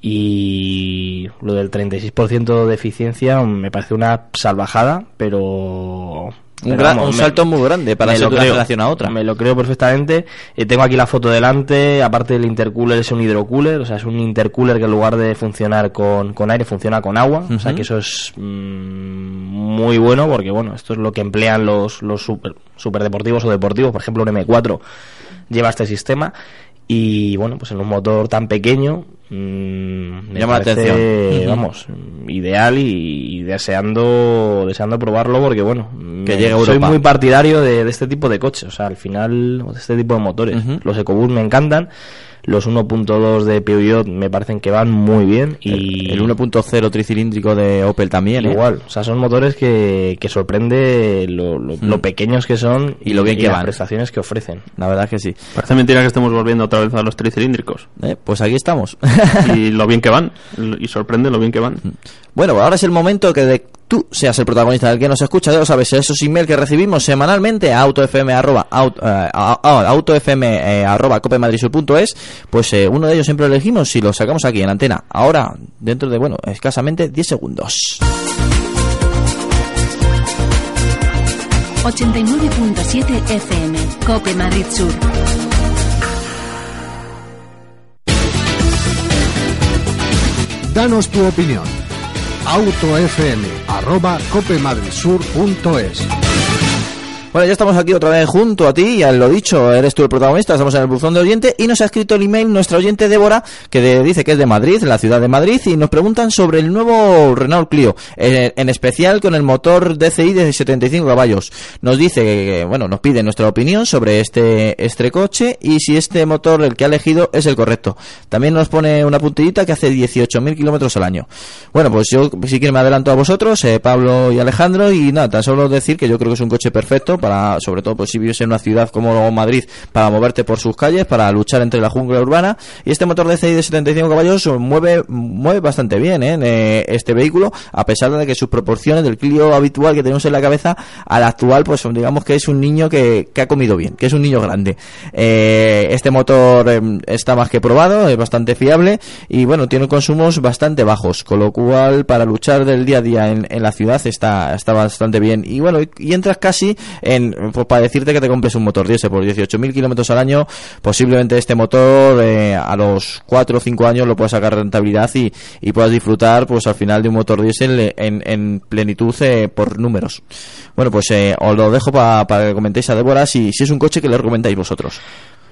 [SPEAKER 4] y lo del 36% de eficiencia me parece una salvajada, pero...
[SPEAKER 3] Un, gran-
[SPEAKER 4] vamos,
[SPEAKER 3] un
[SPEAKER 4] me-
[SPEAKER 3] salto muy grande para ser de una generación a otra.
[SPEAKER 4] Me lo creo perfectamente. Eh, tengo aquí la foto delante. Aparte del intercooler es un hidrocooler. O sea, es un intercooler que en lugar de funcionar con, con aire funciona con agua. O sea, que eso es mm, muy bueno porque, bueno, esto es lo que emplean los, los super, superdeportivos o deportivos. Por ejemplo, un M4 lleva este sistema. Y bueno, pues en un motor tan pequeño mm, me
[SPEAKER 3] Llama la atención.
[SPEAKER 4] Vamos, ideal y, y deseando deseando probarlo porque bueno,
[SPEAKER 3] Que llegue
[SPEAKER 4] soy muy partidario de, de este tipo de coches, o sea, al final de este tipo de motores.
[SPEAKER 3] Ujú.
[SPEAKER 4] Los EcoBoost me encantan, los 1.2 de Peugeot me parecen que van muy bien y
[SPEAKER 3] El 1.0 tricilíndrico de Opel también, ¿eh?
[SPEAKER 4] igual, o sea, son motores que, que sorprende lo, lo-
[SPEAKER 3] Mm.
[SPEAKER 4] lo pequeños que son
[SPEAKER 3] Y lo bien que
[SPEAKER 4] las
[SPEAKER 3] van.
[SPEAKER 4] prestaciones que ofrecen.
[SPEAKER 3] La verdad es que sí.
[SPEAKER 5] Parece mentira que estemos volviendo otra vez a los tricilíndricos.
[SPEAKER 3] Eh, Pues aquí estamos.
[SPEAKER 5] y lo bien que van. Y sorprende lo bien que van.
[SPEAKER 3] Bueno, ahora es el momento que de tú seas el protagonista del que nos escucha, ya lo sabes, esos emails que recibimos semanalmente a autofm arroba, aut- eh, autofm eh, arroba pues eh, uno de ellos siempre lo elegimos y lo sacamos aquí en antena. Ahora, dentro de, bueno, escasamente 10 segundos.
[SPEAKER 6] 89.7 FM, Cope Madrid Sur.
[SPEAKER 7] Danos tu opinión. Autofm arroba copemadridsur.es
[SPEAKER 3] Bueno, ya estamos aquí otra vez junto a ti, ya lo dicho, eres tú el protagonista, estamos en el buzón de oyente y nos ha escrito el email nuestra oyente Débora, que dice que es de Madrid, la ciudad de Madrid, y nos preguntan sobre el nuevo Renault Clio, en especial con el motor DCI de 75 caballos. Nos dice, que, bueno, nos pide nuestra opinión sobre este, este coche y si este motor, el que ha elegido, es el correcto. También nos pone una puntillita que hace 18.000 kilómetros al año. Bueno, pues yo si quieren me adelanto a vosotros, eh, Pablo y Alejandro, y nada, tan solo decir que yo creo que es un coche perfecto para, sobre todo, pues si vives en una ciudad como Madrid, para moverte por sus calles, para luchar entre la jungla urbana. Y este motor de CI de 75 caballos mueve, mueve bastante bien, ¿eh? Eh, este vehículo, a pesar de que sus proporciones del Clio habitual que tenemos en la cabeza, al actual, pues digamos que es un niño que, que ha comido bien, que es un niño grande. Eh, este motor eh, está más que probado, es bastante fiable y bueno, tiene consumos bastante bajos, con lo cual para luchar del día a día en, en la ciudad está, está bastante bien. Y bueno, y entras casi en, pues para decirte que te compres un motor diésel por 18.000 kilómetros al año, posiblemente este motor eh, a los 4 o 5 años lo puedas sacar rentabilidad y, y puedas disfrutar pues al final de un motor diésel en, en plenitud eh, por números. Bueno, pues eh, os lo dejo pa- para que comentéis a Débora si, si es un coche que le recomendáis vosotros.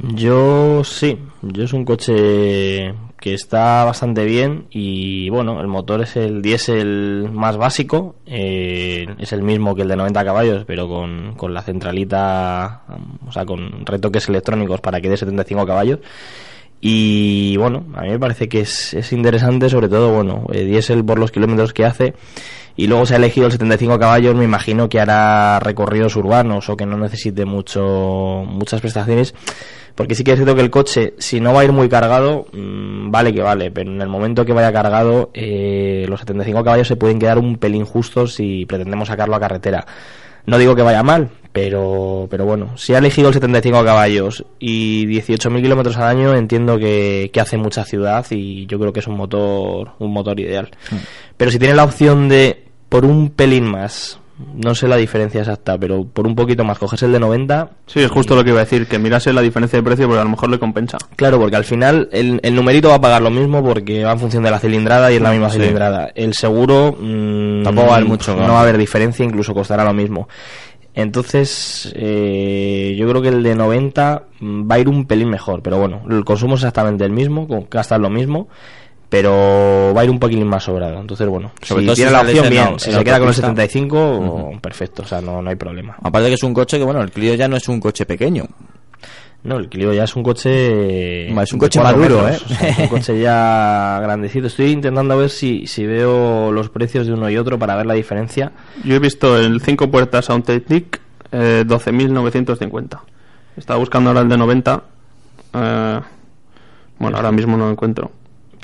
[SPEAKER 4] Yo sí, yo es un coche que está bastante bien y bueno, el motor es el diésel más básico, eh, es el mismo que el de 90 caballos, pero con, con la centralita, o sea, con retoques electrónicos para que dé 75 caballos. Y bueno, a mí me parece que es, es interesante, sobre todo, bueno, eh, diésel por los kilómetros que hace. Y luego se ha elegido el 75 caballos, me imagino que hará recorridos urbanos o que no necesite mucho, muchas prestaciones. Porque sí que es cierto que el coche, si no va a ir muy cargado, mm, vale que vale, pero en el momento que vaya cargado, eh, los 75 caballos se pueden quedar un pelín justos si pretendemos sacarlo a carretera. No digo que vaya mal, pero, pero bueno, si ha elegido el 75 caballos y 18.000 kilómetros al año, entiendo que, que hace mucha ciudad y yo creo que es un motor, un motor ideal. Pero si tiene la opción de, por un pelín más, no sé la diferencia exacta, pero por un poquito más, coges el de 90,
[SPEAKER 5] Sí, es justo lo que iba a decir, que mirase la diferencia de precio porque a lo mejor le compensa.
[SPEAKER 4] Claro, porque al final el, el numerito va a pagar lo mismo porque va en función de la cilindrada y es la misma
[SPEAKER 3] Sí.
[SPEAKER 4] cilindrada. El seguro mm,
[SPEAKER 3] Tampoco va a haber mucho,
[SPEAKER 4] no va a haber diferencia, incluso costará lo mismo. Entonces, eh, yo creo que el de 90 mm, va a ir un pelín mejor, pero bueno, el consumo es exactamente el mismo, con- gasta lo mismo, pero va a ir un poquilín más sobrado. Entonces, bueno,
[SPEAKER 3] Sobre
[SPEAKER 4] si
[SPEAKER 3] todo si
[SPEAKER 4] tiene la opción,
[SPEAKER 3] en
[SPEAKER 4] bien, si se queda con el
[SPEAKER 3] autopista.
[SPEAKER 4] 75, perfecto, o sea, no, no hay problema.
[SPEAKER 3] Aparte que es un coche que, bueno, el Clio ya no es un coche pequeño.
[SPEAKER 4] No, el Clio ya es un coche.
[SPEAKER 3] Es un coche maduro,
[SPEAKER 4] metros,
[SPEAKER 3] ¿eh?
[SPEAKER 4] o sea, es un coche ya grandecito. Estoy intentando ver si, si veo los precios de uno y otro para ver la diferencia.
[SPEAKER 5] Yo he visto el 5 puertas Soundtechnic eh, 12.950. Estaba buscando ahora el de 90. eh, bueno, ahora mismo no lo encuentro.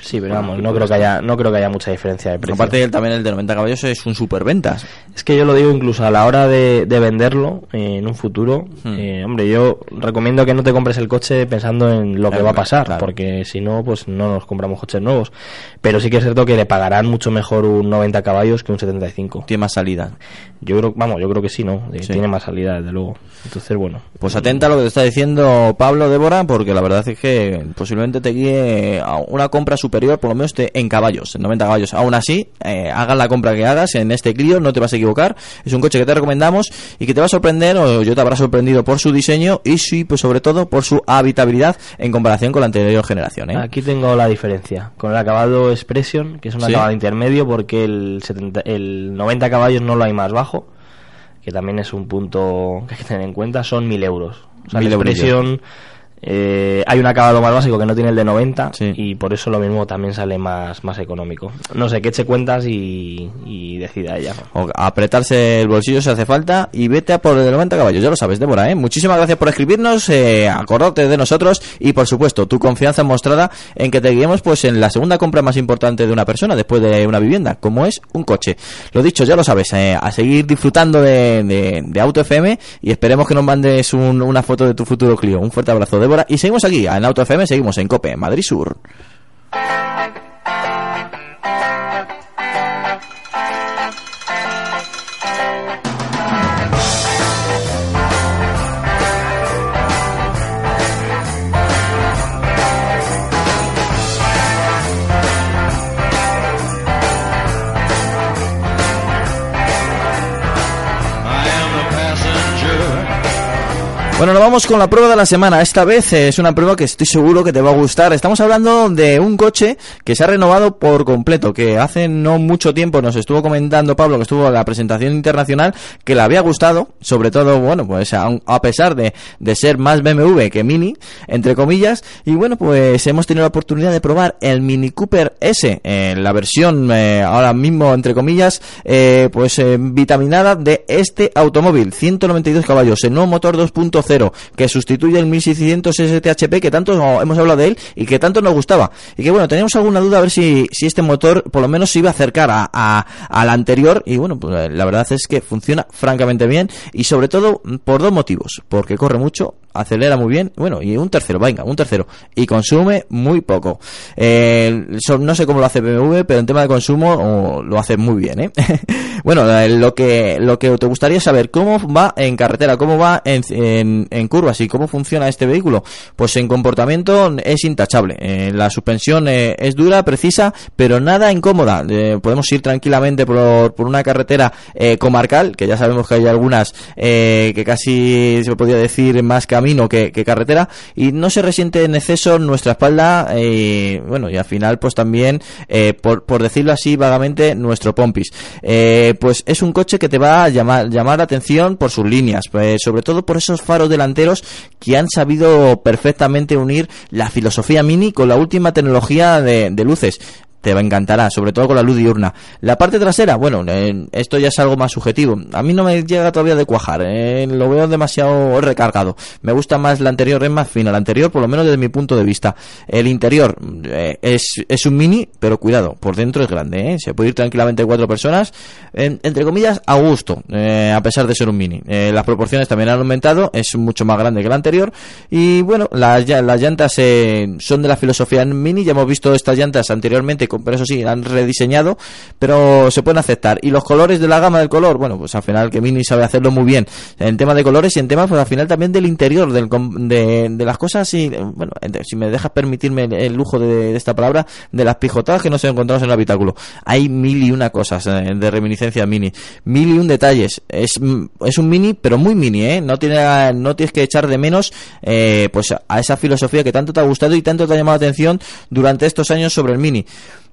[SPEAKER 4] Sí, pero vamos, no creo que haya, no creo que haya mucha diferencia de precio.
[SPEAKER 3] Aparte también el de 90 caballos es un superventas.
[SPEAKER 4] Es que yo lo digo incluso a la hora de, de venderlo eh, en un futuro.
[SPEAKER 3] Hmm.
[SPEAKER 4] eh, hombre, yo recomiendo que no te compres el coche pensando en lo que
[SPEAKER 3] Claro,
[SPEAKER 4] va a pasar,
[SPEAKER 3] claro.
[SPEAKER 4] porque si no, pues no nos compramos coches nuevos. Pero sí que es cierto que le pagarán mucho mejor un 90 caballos que un 75.
[SPEAKER 3] Tiene más salida.
[SPEAKER 4] Yo creo, vamos, yo creo que sí, ¿no? Eh,
[SPEAKER 3] Sí.
[SPEAKER 4] Tiene más salida, desde luego. Entonces, bueno.
[SPEAKER 3] Pues atenta a lo que te está diciendo Pablo Débora, porque la verdad es que posiblemente te guíe a una compra superior, por lo menos te- en caballos, en 90 caballos. Aún así, eh, hagas la compra que hagas en este Clio, no te vas a equivocar. Es un coche que te recomendamos y que te va a sorprender, o yo te habrá sorprendido por su diseño y sí, pues sobre todo por su habitabilidad en comparación con la anterior generación. ¿eh?
[SPEAKER 4] Aquí tengo la diferencia. Con el acabado Expression, que es un
[SPEAKER 3] Sí.
[SPEAKER 4] acabado intermedio, porque el, 70, el 90 caballos no lo hay más bajo, que también es un punto que hay que tener en cuenta, son 1000 euros. O sea,
[SPEAKER 3] eurillos.
[SPEAKER 4] Expression eh, hay un acabado más básico que no tiene el de 90
[SPEAKER 3] Sí.
[SPEAKER 4] y por eso lo mismo también sale más, más económico. No sé, que eche cuentas y, y decida ella.
[SPEAKER 3] O apretarse el bolsillo si hace falta y vete a por el de 90 caballos, ya lo sabes, Débora, ¿eh? Muchísimas gracias por escribirnos, eh, acordarte de nosotros y por supuesto tu confianza mostrada en que te guiemos pues en la segunda compra más importante de una persona después de una vivienda, como es un coche. Lo dicho, ya lo sabes, eh, a seguir disfrutando de, de, de Auto FM y esperemos que nos mandes un- una foto de tu futuro Clio. Un fuerte abrazo, Y seguimos aquí, en Auto FM, seguimos en COPE, Madrid Sur. Bueno, nos vamos con la prueba de la semana. Esta vez es una prueba que estoy seguro que te va a gustar. Estamos hablando de un coche que se ha renovado por completo, que hace no mucho tiempo nos estuvo comentando Pablo, que estuvo en la presentación internacional, que le había gustado, sobre todo, bueno, pues a, a pesar de, de ser más BMW que Mini, entre comillas, y bueno, pues hemos tenido la oportunidad de probar el Mini Cooper S, en la versión eh, ahora mismo, entre comillas, eh, pues eh, vitaminada de este automóvil, 192 caballos, el nuevo motor 2.0 que sustituye el 1600 STHP que tanto hemos hablado de él y que tanto nos gustaba. Y que bueno, teníamos alguna duda a ver si, si este motor por lo menos se iba a acercar a, al anterior y bueno, pues la verdad es que funciona francamente bien y sobre todo por dos motivos, porque corre mucho, acelera muy bien, bueno, y un tercero, venga, un tercero, y consume muy poco. Eh, no sé cómo lo hace BMW, pero en tema de consumo lo hace muy bien, ¿eh? bueno, eh, lo que, lo que te gustaría saber, ¿cómo va en carretera? ¿Cómo va en, en curvas? ¿Y cómo funciona este vehículo? Pues en comportamiento es intachable. Eh, la suspensión eh, es dura, precisa, pero nada incómoda. Eh, podemos ir tranquilamente por, por una carretera comarcal, que ya sabemos que hay algunas que casi se podría decir más camino que, que carretera, y no se resiente en exceso nuestra espalda, bueno, y al final pues también, por, por decirlo así vagamente, nuestro pompis. Pues es un coche que te va a llamar, llamar la atención por sus líneas, sobre todo por esos faros delanteros que han sabido perfectamente unir la filosofía Mini con la última tecnología de, de luces te va a encantará, sobre todo con la luz diurna. La parte trasera, bueno, eh, esto ya es algo más subjetivo. A mí no me llega todavía de cuajar, eh, lo veo demasiado recargado. Me gusta más la anterior, es más fina. La anterior, por lo menos desde mi punto de vista. El interior eh, es, es un mini, pero cuidado, por dentro es grande, ¿eh? se puede ir tranquilamente cuatro personas, en- entre comillas, a gusto, a pesar de ser un mini. Las proporciones también han aumentado, es mucho más grande que la anterior. Y bueno, las, las llantas son de la filosofía mini, ya hemos visto estas llantas anteriormente, pero eso sí, han rediseñado, pero se pueden aceptar. Y los colores de la gama del color, bueno, pues al final que Mini sabe hacerlo muy bien en tema de colores y en tema, pues al final también del interior, del, de, de las cosas y, bueno, si me dejas permitirme el, lujo de, esta palabra, de las pijotadas que nos encontramos en el habitáculo. Hay mil y una cosas eh, de reminiscencia Mini, mil y un detalles. Es, mm, es un Mini, pero muy Mini, ¿eh? No, tiene, no tienes que echar de menos, eh, pues a esa filosofía que tanto te ha gustado y tanto te ha llamado la atención durante estos años sobre el Mini.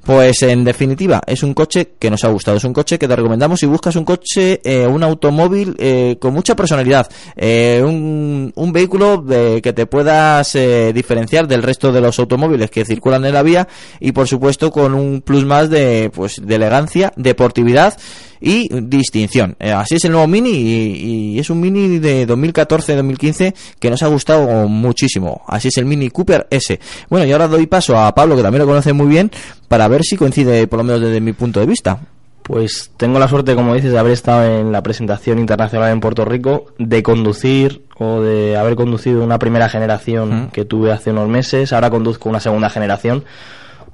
[SPEAKER 3] Pues en definitiva, es un coche que nos ha gustado, es un coche que te recomendamos si buscas un coche, eh, un automóvil eh, con mucha personalidad, eh, un, un vehículo de, que te puedas eh, diferenciar del resto de los automóviles que circulan en la vía y por supuesto con un plus más de, pues, de elegancia, deportividad y distinción. Eh, así es el nuevo Mini y, y es un Mini de 2014-2015 que nos ha gustado muchísimo. Así es el Mini Cooper S. Bueno, y ahora doy paso a Pablo, que también lo conoce muy bien, para ver si coincide, por lo menos desde mi punto de vista.
[SPEAKER 4] Pues tengo la suerte, como dices, de haber estado en la presentación internacional en Puerto Rico, de conducir o de haber conducido una primera generación que tuve hace unos meses. Ahora conduzco una segunda generación,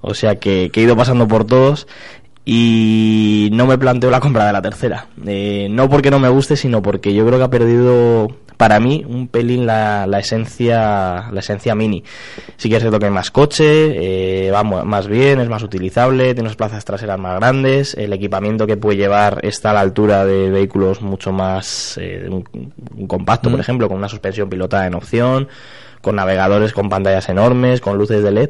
[SPEAKER 4] o sea que, que he ido pasando por todos y no me planteo la compra de la tercera. Eh, no porque no me guste, sino porque yo creo que ha perdido para mí un pelín la, la esencia la esencia mini. Sí que es cierto que hay más coche, eh, va más bien, es más utilizable, tiene unas plazas traseras más grandes, el equipamiento que puede llevar está a la altura de vehículos mucho más eh, un, un compacto, por
[SPEAKER 3] Mm.
[SPEAKER 4] ejemplo, con una suspensión pilotada en opción, con navegadores con pantallas enormes, con luces de LED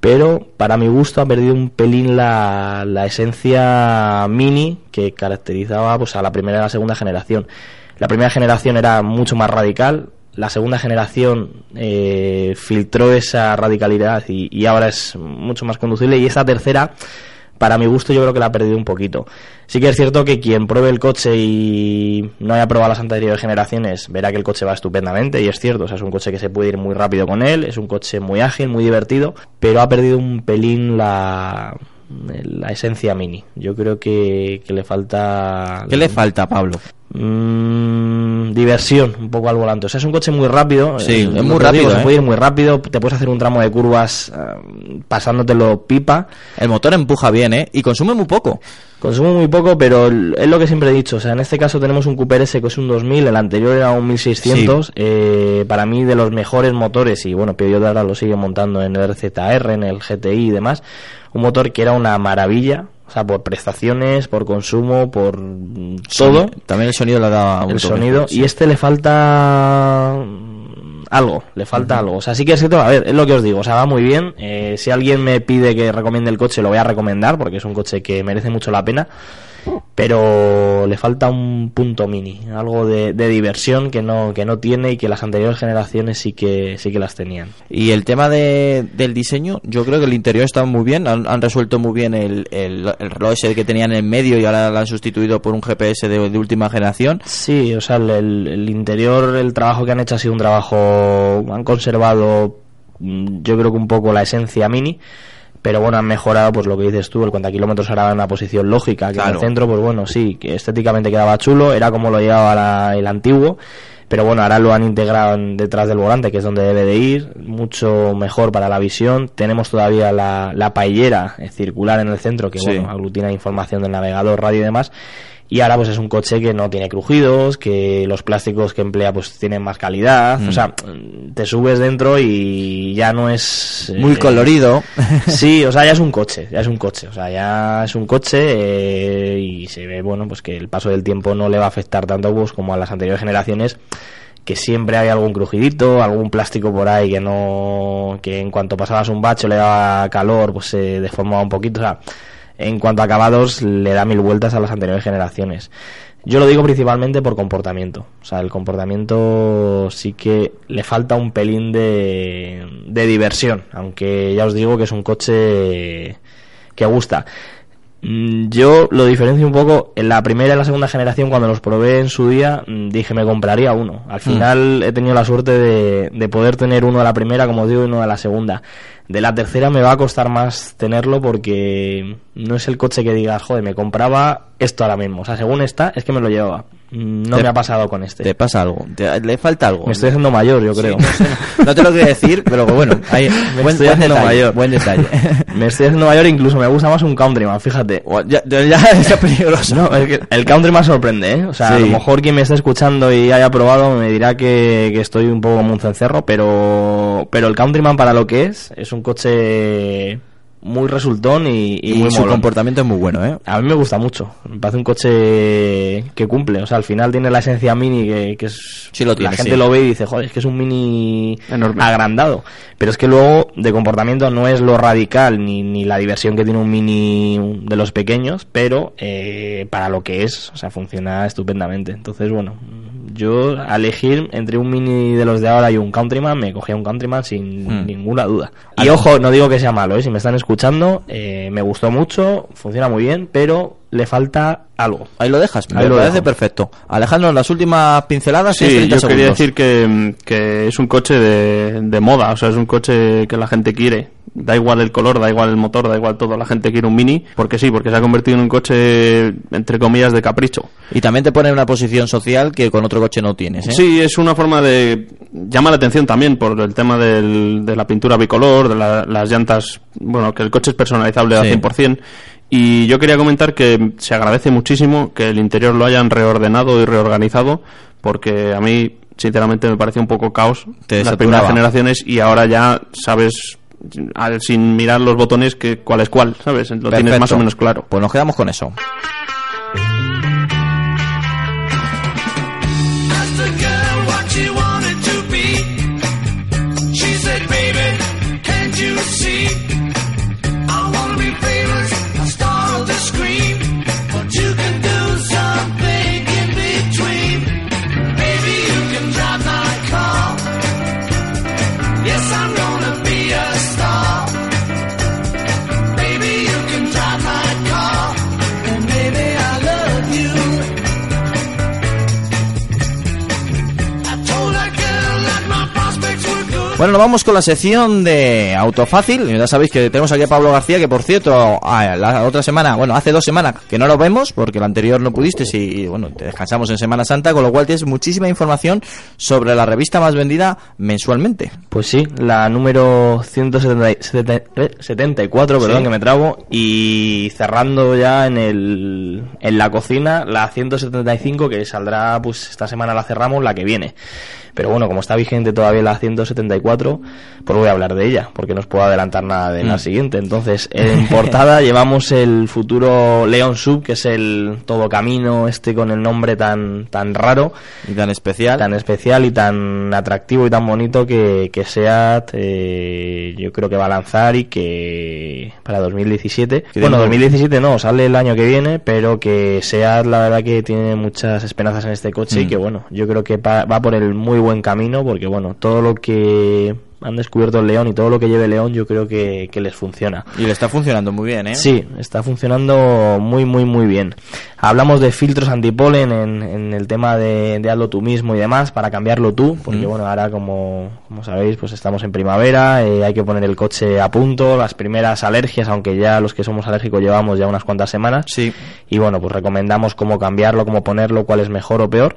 [SPEAKER 4] pero para mi gusto ha perdido un pelín la, la esencia mini que caracterizaba pues, a la primera y la segunda generación. La primera generación era mucho más radical, la segunda generación eh, filtró esa radicalidad y, y ahora es mucho más conducible y esta tercera para mi gusto yo creo que la ha perdido un poquito. Sí que es cierto que quien pruebe el coche y no haya probado las anteriores generaciones verá que el coche va estupendamente y es cierto, o sea, es un coche que se puede ir muy rápido con él, es un coche muy ágil, muy divertido, pero ha perdido un pelín la, la esencia mini. Yo creo que, que le falta...
[SPEAKER 3] ¿Qué le falta, Pablo?
[SPEAKER 4] Mm, diversión un poco al volante. O sea, es un coche muy rápido.
[SPEAKER 3] Sí,
[SPEAKER 4] eh,
[SPEAKER 3] es muy rápido,
[SPEAKER 4] digo,
[SPEAKER 3] ¿eh?
[SPEAKER 4] Se puede ir muy rápido, te puedes hacer un tramo de curvas eh, pasándotelo pipa.
[SPEAKER 3] El motor empuja bien, ¿eh? Y consume muy poco.
[SPEAKER 4] Consume muy poco, pero es lo que siempre he dicho. O sea, en este caso tenemos un Cooper S que es un 2000, el anterior era un 1600. eh, para mí, de los mejores motores, y bueno, Peugeot ahora lo sigue montando en el RZR, en el GTI y demás. Un motor que era una maravilla. O sea, por prestaciones, por consumo, por mm, todo
[SPEAKER 3] También el sonido le da un
[SPEAKER 4] el
[SPEAKER 3] toque.
[SPEAKER 4] sonido
[SPEAKER 3] Sí.
[SPEAKER 4] y este le falta algo, le falta algo. O sea, sí que es cierto, a ver, es lo que os digo, o sea, va muy bien. Eh, si alguien me pide que recomiende el coche, lo voy a recomendar porque es un coche que merece mucho la pena pero le falta un punto mini, algo de, diversión que no que no tiene y que las anteriores generaciones sí que sí que las tenían.
[SPEAKER 3] Y el tema de, del diseño, yo creo que el interior está muy bien, han, resuelto muy bien el, el, reloj ese que tenían en medio y ahora lo han sustituido por un GPS de, última generación.
[SPEAKER 4] Sí, o sea, el, el interior, el trabajo que han hecho ha sido un trabajo, han conservado mm, yo creo que un poco la esencia mini pero bueno, han mejorado, pues lo que dices tú, el cuenta kilómetros ahora en una posición lógica, que en el centro, pues bueno, sí, que estéticamente quedaba chulo, era como lo llevaba el antiguo, pero bueno, ahora lo han integrado detrás del volante, que es donde debe de ir, mucho mejor para la visión. Tenemos todavía la, la paellera circular en el centro, que bueno, aglutina información del navegador, radio y demás y ahora pues es un coche que no tiene crujidos, que los plásticos que emplea pues tienen más calidad, o mm. sea, te subes dentro y ya no es...
[SPEAKER 3] Muy eh, colorido.
[SPEAKER 4] Sí, o sea, ya es un coche, ya es un coche, o sea, ya es un coche eh, y se ve, bueno, pues que el paso del tiempo no le va a afectar tanto pues, como a las anteriores generaciones que siempre hay algún crujidito, algún plástico por ahí que no, que en cuanto pasabas un bacho le daba calor, pues se deformaba un poquito, o sea, en cuanto a acabados le da mil vueltas a las anteriores generaciones. Yo lo digo principalmente por comportamiento. O sea, el comportamiento sí que le falta un pelín de, de diversión, aunque ya os digo que es un coche que gusta. Mm, yo lo diferencio un poco. En la primera y la segunda generación, cuando los probé en su día, mm, dije me compraría uno. Al mm. final he tenido la suerte de, de poder tener uno a la primera, como digo, y uno a la segunda. De la tercera me va a costar más tenerlo porque no es el coche que digas, joder, me compraba esto ahora mismo. O sea, según está, es que me lo llevaba. No me ha pasado con este.
[SPEAKER 3] Te pasa algo, le falta algo.
[SPEAKER 4] Me estoy haciendo mayor, yo creo.
[SPEAKER 3] no, te lo quiero decir, pero bueno, hay, me buen, estoy haciendo mayor. Buen detalle.
[SPEAKER 4] me estoy haciendo mayor, incluso me gusta más un Countryman, fíjate.
[SPEAKER 3] Ya, ya es peligroso.
[SPEAKER 4] No, es que el Countryman sorprende, ¿eh? O sea, a lo mejor quien me esté escuchando y haya probado me dirá que, que estoy un poco como un cencerro, pero, pero el Countryman para lo que es, es un coche muy resultón y, y,
[SPEAKER 3] su comportamiento es muy bueno, ¿eh?
[SPEAKER 4] A mí me gusta mucho. Me parece un coche que cumple. O sea, al final tiene la esencia mini que, es.
[SPEAKER 3] Sí lo
[SPEAKER 4] la gente lo ve y dice, joder, es que es un mini agrandado. Pero es que luego, de comportamiento, no es lo radical ni, ni la diversión que tiene un mini de los pequeños, pero eh, para lo que es, o sea, funciona estupendamente. Entonces, bueno, yo a elegir entre un mini de los de ahora y un Countryman, me cogía un Countryman sin hmm. ninguna duda. Y ojo, no digo que sea malo, ¿eh? si me están escuchando, eh, me gustó mucho, funciona muy bien, pero le falta algo.
[SPEAKER 3] Ahí lo dejas, me lo parece perfecto. Alejandro, las últimas pinceladas.
[SPEAKER 5] Sí, yo quería decir que, que, es un coche de, de moda, o sea, es un coche que la gente quiere. Da igual el color, da igual el motor, da igual todo. La gente quiere un mini, porque sí, porque se ha convertido en un coche, entre comillas, de capricho.
[SPEAKER 3] Y también te pone en una posición social que con otro coche no tienes. ¿eh?
[SPEAKER 5] Sí, es una forma de. llama la atención también por el tema del, de la pintura bicolor, de las llantas. Bueno, que el coche es personalizable al 100%. Y yo quería comentar que se agradece muchísimo que el interior lo hayan reordenado y reorganizado, porque a mí, sinceramente, me parece un poco caos las primeras generaciones y ahora ya sabes sin mirar los botones que cuál es cuál, ¿sabes? Lo tienes más o menos claro.
[SPEAKER 3] Pues nos quedamos con eso. Bueno, nos vamos con la sección de Autofácil. Ya sabéis que tenemos aquí a Pablo García, que por cierto, la otra semana, bueno, hace dos semanas que no lo vemos, porque la anterior no pudiste y, bueno, te descansamos en Semana Santa, con lo cual tienes muchísima información sobre la revista más vendida mensualmente.
[SPEAKER 4] Pues sí, la número 174, perdón, que me trago, y cerrando ya en, el, en la cocina, la 175, que saldrá, pues esta semana la cerramos, la que viene. Pero bueno, como está vigente todavía la 174, C4, pues voy a hablar de ella, porque no os puedo adelantar nada de la
[SPEAKER 3] Mm.
[SPEAKER 4] siguiente. Entonces, en portada llevamos el futuro León Sub, que es el todo camino este con el nombre tan, tan raro,
[SPEAKER 3] Y tan especial.
[SPEAKER 4] tan especial y tan atractivo y tan bonito que, que SEAT eh, yo creo que va a lanzar y que para 2017
[SPEAKER 3] Que
[SPEAKER 4] bueno
[SPEAKER 3] tiene-
[SPEAKER 4] 2017 no sale el año que viene pero que SEAT la verdad que tiene muchas esperanzas en este coche y
[SPEAKER 3] Mm.
[SPEAKER 4] que bueno yo creo que va, va por el muy buen camino porque bueno todo lo que han descubierto el León y todo lo que lleve León yo creo que, que les funciona
[SPEAKER 3] Y le está funcionando muy bien, ¿eh?
[SPEAKER 4] Sí, está funcionando muy, muy, muy bien. Hablamos de filtros antipolen en, en el tema de, de hazlo tú mismo y demás, para cambiarlo tú, porque
[SPEAKER 3] Mm.
[SPEAKER 4] bueno, ahora como, como sabéis, pues estamos en primavera, eh, hay que poner el coche a punto, las primeras alergias, aunque ya los que somos alérgicos llevamos ya unas cuantas semanas.
[SPEAKER 3] Sí.
[SPEAKER 4] Y bueno, pues recomendamos cómo cambiarlo, cómo ponerlo, cuál es mejor o peor.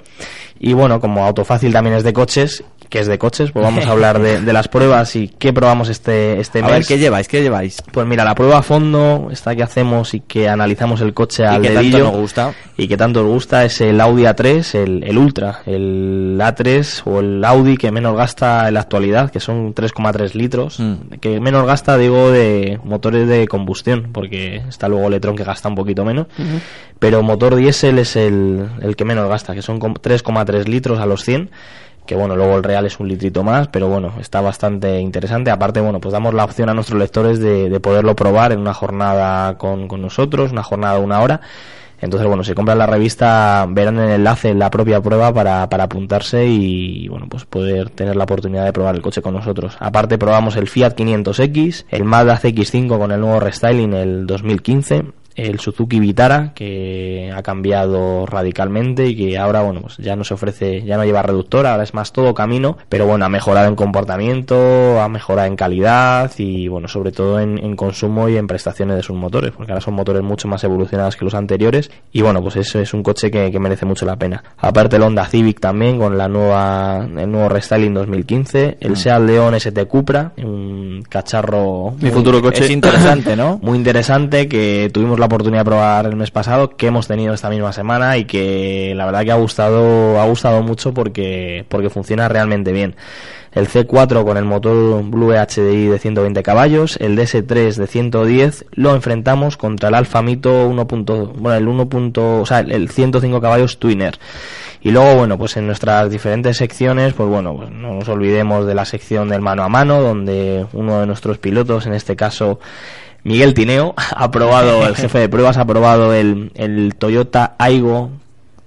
[SPEAKER 4] Y bueno, como Autofácil también es de coches, que es de coches, pues vamos a hablar de, de las pruebas y qué probamos este, este
[SPEAKER 3] a
[SPEAKER 4] mes.
[SPEAKER 3] A ver, ¿qué lleváis? ¿Qué lleváis?
[SPEAKER 4] Pues mira, la prueba a fondo, esta que hacemos y que analizamos el coche al
[SPEAKER 3] dedillo. Y
[SPEAKER 4] que
[SPEAKER 3] tanto nos gusta.
[SPEAKER 4] Y que tanto nos gusta es el Audi A3, el, el Ultra, el A3 o el Audi que menos gasta en la actualidad, que son 3,3 litros.
[SPEAKER 3] Mm.
[SPEAKER 4] Que menos gasta, digo, de motores de combustión, porque está luego el Electron que gasta un poquito menos. Pero motor diésel es el, el que menos gasta, que son 3,3 3 litros a los 100 que bueno, luego el real es un litrito más, pero bueno, está bastante interesante. Aparte, bueno, pues damos la opción a nuestros lectores de, de poderlo probar en una jornada con, nosotros, una jornada de una hora. Entonces, bueno, si compran la revista, verán el enlace la propia prueba para, para apuntarse y, bueno, pues poder tener la oportunidad de probar el coche con nosotros. Aparte, probamos el Fiat 500X, el Mazda CX5 con el nuevo restyling el 2015, el Suzuki Vitara que ha cambiado radicalmente y que ahora bueno pues ya no se ofrece ya no lleva reductor ahora es más todo camino pero bueno ha mejorado en comportamiento ha mejorado en calidad y bueno sobre todo en, en consumo y en prestaciones de sus motores porque ahora son motores mucho más evolucionados que los anteriores y bueno pues eso es un coche que, que merece mucho la pena aparte el Honda Civic también con la nueva el nuevo restyling 2015 el Seat León ST Cupra un cacharro
[SPEAKER 5] Mi futuro coche.
[SPEAKER 3] Es interesante, ¿no?
[SPEAKER 4] muy interesante que tuvimos la oportunidad de probar el mes pasado, que hemos tenido esta misma semana y que la verdad que ha gustado, ha gustado mucho porque, porque funciona realmente bien. El C4 con el motor Blue HDI de 120 caballos, el DS3 de 110, lo enfrentamos contra el Alfa Mito 1. bueno, el 1. o sea, el 105 caballos Twinner. Y luego, bueno, pues en nuestras diferentes secciones, pues bueno, pues no nos olvidemos de la sección del mano a mano, donde uno de nuestros pilotos, en este caso Miguel Tineo, ha probado, el jefe de pruebas, ha probado el, el Toyota Aigo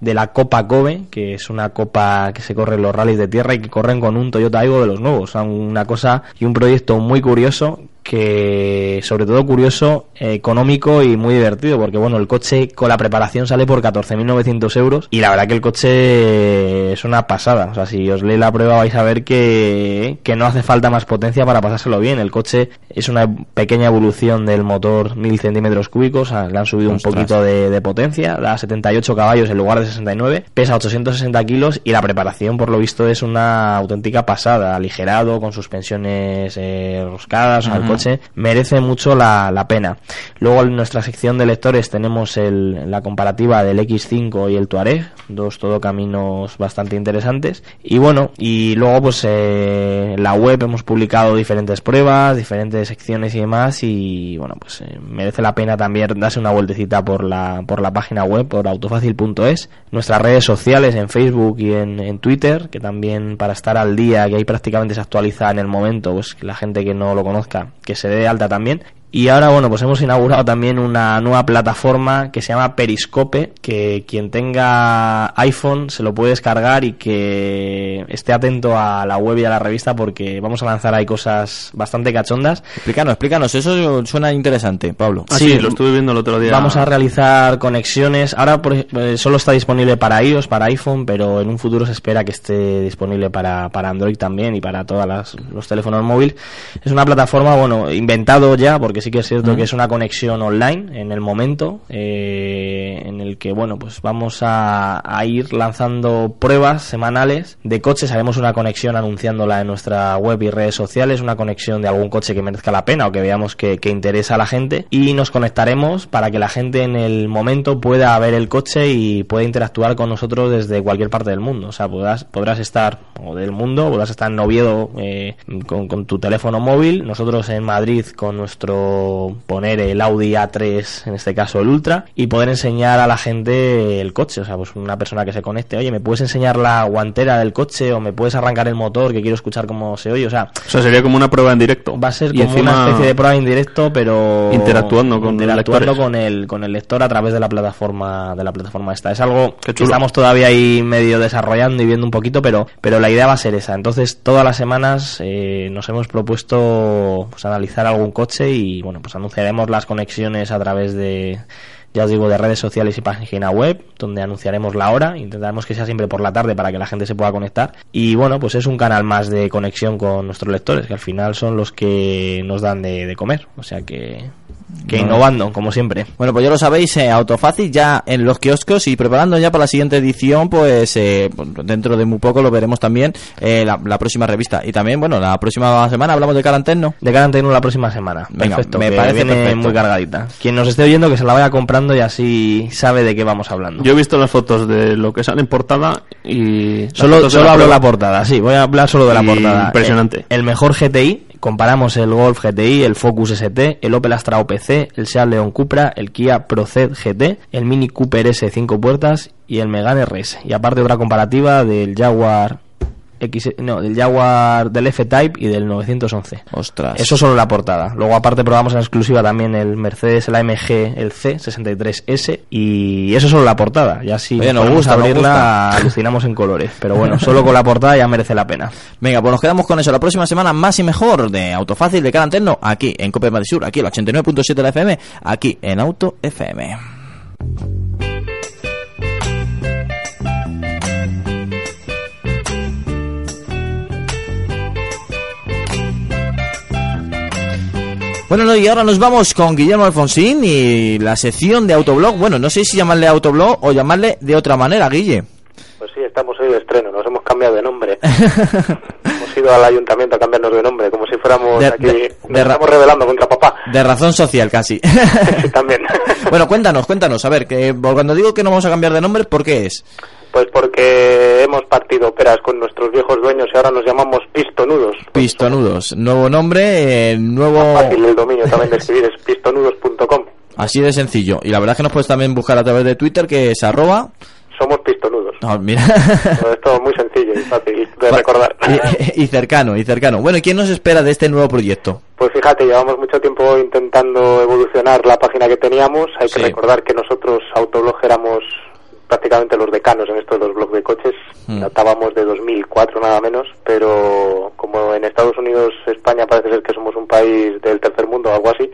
[SPEAKER 4] de la Copa Kobe, que es una copa que se corre en los rallies de tierra y que corren con un Toyota Aigo de los nuevos. O sea, una cosa y un proyecto muy curioso que sobre todo curioso, eh, económico y muy divertido, porque bueno, el coche con la preparación sale por 14.900 euros y la verdad que el coche es una pasada, o sea, si os leéis la prueba vais a ver que, que no hace falta más potencia para pasárselo bien, el coche es una pequeña evolución del motor 1000 centímetros cúbicos, o sea, le han subido
[SPEAKER 3] Ostras.
[SPEAKER 4] un poquito de, de potencia, da 78 caballos en lugar de 69, pesa 860 kilos y la preparación por lo visto es una auténtica pasada, aligerado, con suspensiones eh, roscadas. Coche merece mucho la, la pena. Luego en nuestra sección de lectores tenemos el, la comparativa del X5 y el Touareg, dos todo caminos bastante interesantes. Y bueno, y luego pues eh, la web hemos publicado diferentes pruebas, diferentes secciones y demás y bueno, pues eh, merece la pena también darse una vueltecita por la, por la página web, por autofácil.es, nuestras redes sociales en Facebook y en, en Twitter, que también para estar al día, que ahí prácticamente se actualiza en el momento, pues la gente que no lo conozca, que se dé alta también. Y ahora, bueno, pues hemos inaugurado también una nueva plataforma que se llama Periscope, que quien tenga iPhone se lo puede descargar y que esté atento a la web y a la revista porque vamos a lanzar ahí cosas bastante cachondas.
[SPEAKER 3] Explícanos, explícanos, eso suena interesante, Pablo.
[SPEAKER 5] Ah, sí, lo estuve viendo el otro día.
[SPEAKER 4] Vamos a realizar conexiones. Ahora por eh, solo está disponible para iOS, para iPhone, pero en un futuro se espera que esté disponible para, para Android también y para todos los teléfonos móviles. Es una plataforma, bueno, inventado ya, porque sí que es cierto que es una conexión online en el momento eh, en el que, bueno, pues vamos a, a ir lanzando pruebas semanales de coches. Haremos una conexión anunciándola en nuestra web y redes sociales, una conexión de algún coche que merezca la pena o que veamos que, que interesa a la gente y nos conectaremos para que la gente en el momento pueda ver el coche y pueda interactuar con nosotros desde cualquier parte del mundo. O sea, podrás, podrás estar, o del mundo, podrás estar en Oviedo eh, con, con tu teléfono móvil, nosotros en Madrid con nuestro poner el Audi A3, en este caso el Ultra, y poder enseñar a la gente el coche. O sea, pues una persona que se conecte, oye, ¿me puedes enseñar la guantera del coche o me puedes arrancar el motor que quiero escuchar cómo se oye? O sea,
[SPEAKER 5] O sea, sería como una prueba en directo.
[SPEAKER 4] va a ser
[SPEAKER 5] Y
[SPEAKER 4] como una especie de prueba en directo, pero
[SPEAKER 5] Interactuando con
[SPEAKER 4] interactuando con el con el lector a través de la plataforma de la plataforma esta. Es algo que estamos todavía ahí medio desarrollando y viendo un poquito, pero pero la idea va a ser esa. Entonces todas las semanas eh, nos hemos propuesto pues, analizar algún coche y bueno pues anunciaremos las conexiones a través de ya os digo, de redes sociales y página web, donde anunciaremos la hora, intentaremos que sea siempre por la tarde para que la gente se pueda conectar. Y bueno, pues es un canal más de conexión con nuestros lectores, que al final son los que nos dan de, de comer. O sea que, que innovando, como siempre.
[SPEAKER 3] Bueno, pues ya lo sabéis, eh, Autofácil ya en los kioscos y preparando ya para la siguiente edición, pues eh, dentro de muy poco lo veremos también eh, la, la próxima revista. Y también, bueno, la próxima semana hablamos de Caranterno.
[SPEAKER 4] De cara a la próxima semana.
[SPEAKER 3] Venga,
[SPEAKER 4] perfecto,
[SPEAKER 3] me
[SPEAKER 4] que
[SPEAKER 3] parece perfecto.
[SPEAKER 4] muy cargadita. Quien nos esté oyendo que se la vaya comprando y así sabe de qué vamos hablando.
[SPEAKER 5] Yo he visto las fotos de lo que sale en portada y...
[SPEAKER 4] Solo,
[SPEAKER 5] de
[SPEAKER 4] solo hablo de la portada, sí, voy a hablar solo de la
[SPEAKER 5] Y
[SPEAKER 4] portada.
[SPEAKER 5] impresionante.
[SPEAKER 4] El, mejor GTI, comparamos el Golf GTI, el Focus ST, el Opel Astra OPC, el Seat León Cupra, el Kia Proced GT, el Mini Cooper S 5 puertas y el Megane RS. Y aparte otra comparativa del Jaguar X, no, del Jaguar del F-Type y del 911.
[SPEAKER 3] Ostras.
[SPEAKER 4] Eso solo la portada. Luego aparte probamos en exclusiva también el Mercedes, el AMG, el C63S y eso solo la portada. Ya si
[SPEAKER 3] Oye, nos gusta, nos
[SPEAKER 4] abrirla alucinamos en colores. Pero bueno, solo con la portada ya merece la pena.
[SPEAKER 3] Venga, pues nos quedamos con eso. La próxima semana más y mejor de Autofácil de Caranterno, aquí en Cope Madrid Sur, aquí en el 89.7 de la FM, aquí en Auto FM. Bueno, no, y ahora nos vamos con Guillermo Alfonsín y la sección de Autoblog. Bueno, no sé si llamarle Autoblog o llamarle de otra manera, Guille.
[SPEAKER 7] Pues sí, estamos hoy de estreno, nos hemos cambiado de nombre. hemos ido al ayuntamiento a cambiarnos de nombre, como si fuéramos
[SPEAKER 3] De-
[SPEAKER 7] aquí.
[SPEAKER 3] de-
[SPEAKER 7] nos
[SPEAKER 3] de ra-
[SPEAKER 7] estamos rebelando contra papá.
[SPEAKER 3] De razón social, casi.
[SPEAKER 7] Sí, también.
[SPEAKER 3] bueno, cuéntanos, cuéntanos. A ver, que cuando digo que no vamos a cambiar de nombre, ¿por qué es?
[SPEAKER 7] Pues porque hemos partido peras con nuestros viejos dueños y ahora nos llamamos pistonudos.
[SPEAKER 3] Pistonudos. Nuevo nombre, eh, nuevo...
[SPEAKER 7] Fácil el dominio también de escribir, es pistonudos.com.
[SPEAKER 3] Así de sencillo. Y la verdad es que nos puedes también buscar a través de Twitter, que es arroba...
[SPEAKER 7] Somos pistonudos.
[SPEAKER 3] No, mira.
[SPEAKER 7] Todo esto muy sencillo y fácil de recordar.
[SPEAKER 3] y, y cercano, y cercano. Bueno, ¿y quién nos espera de este nuevo proyecto?
[SPEAKER 7] Pues fíjate, llevamos mucho tiempo intentando evolucionar la página que teníamos. Hay que
[SPEAKER 3] Sí.
[SPEAKER 7] recordar que nosotros, Autoblog, éramos prácticamente los decanos en esto de los blogs de coches.
[SPEAKER 3] Mm.
[SPEAKER 7] Datábamos de 2004 nada menos, pero como en Estados Unidos, España parece ser que somos un país del tercer mundo o algo así,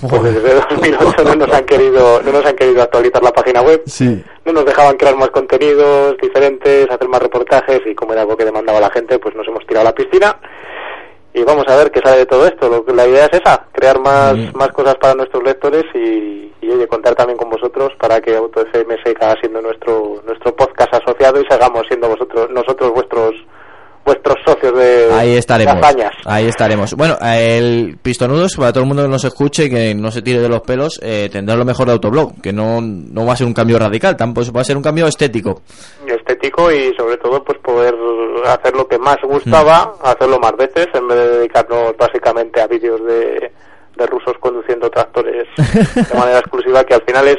[SPEAKER 7] pues desde 2008 no nos han querido, no nos han querido actualizar la página web.
[SPEAKER 3] Sí.
[SPEAKER 7] No nos dejaban crear más contenidos diferentes, hacer más reportajes y como era algo que demandaba la gente, pues nos hemos tirado a la piscina y vamos a ver qué sale de todo esto. Lo que- la idea es esa, crear más,
[SPEAKER 3] Mm.
[SPEAKER 7] más cosas para nuestros lectores y, y, oye, contar también con vosotros para que Auto FM siga siendo nuestro nuestro podcast asociado y sigamos siendo vosotros nosotros vuestros
[SPEAKER 3] Ahí estaremos. Ahí estaremos. Bueno, el Pistonudos, para todo el mundo que nos escuche y que no se tire de los pelos, eh, tendrá lo mejor de Autoblog, que no, no va a ser un cambio radical, tampoco va a ser un cambio estético.
[SPEAKER 7] estético y sobre todo pues poder hacer lo que más gustaba,
[SPEAKER 3] Mm.
[SPEAKER 7] hacerlo más veces en vez de dedicarnos básicamente a vídeos de, de rusos conduciendo tractores de manera exclusiva que al final es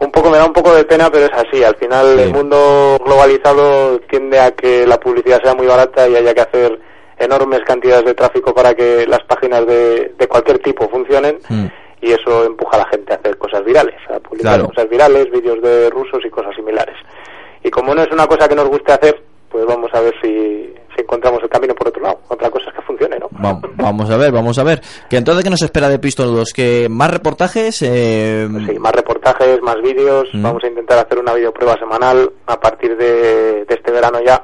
[SPEAKER 7] un poco me da un poco de pena pero es así al final
[SPEAKER 3] Sí.
[SPEAKER 7] el mundo globalizado tiende a que la publicidad sea muy barata y haya que hacer enormes cantidades de tráfico para que las páginas de, de cualquier tipo funcionen
[SPEAKER 3] Mm.
[SPEAKER 7] y eso empuja a la gente a hacer cosas virales, a publicar
[SPEAKER 3] Claro.
[SPEAKER 7] cosas virales, vídeos de rusos y cosas similares. Y como no es una cosa que nos guste hacer, pues vamos a ver si, si encontramos el camino por otro lado. Otra cosa es que funcione, ¿no?
[SPEAKER 3] Va- vamos a ver, vamos a ver. Que entonces, ¿qué nos espera de Pistonudos? Que más reportajes, eh,
[SPEAKER 7] Pues sí, más reportajes, más vídeos.
[SPEAKER 3] Mm.
[SPEAKER 7] Vamos a intentar hacer una videoprueba semanal a partir de, de este verano ya.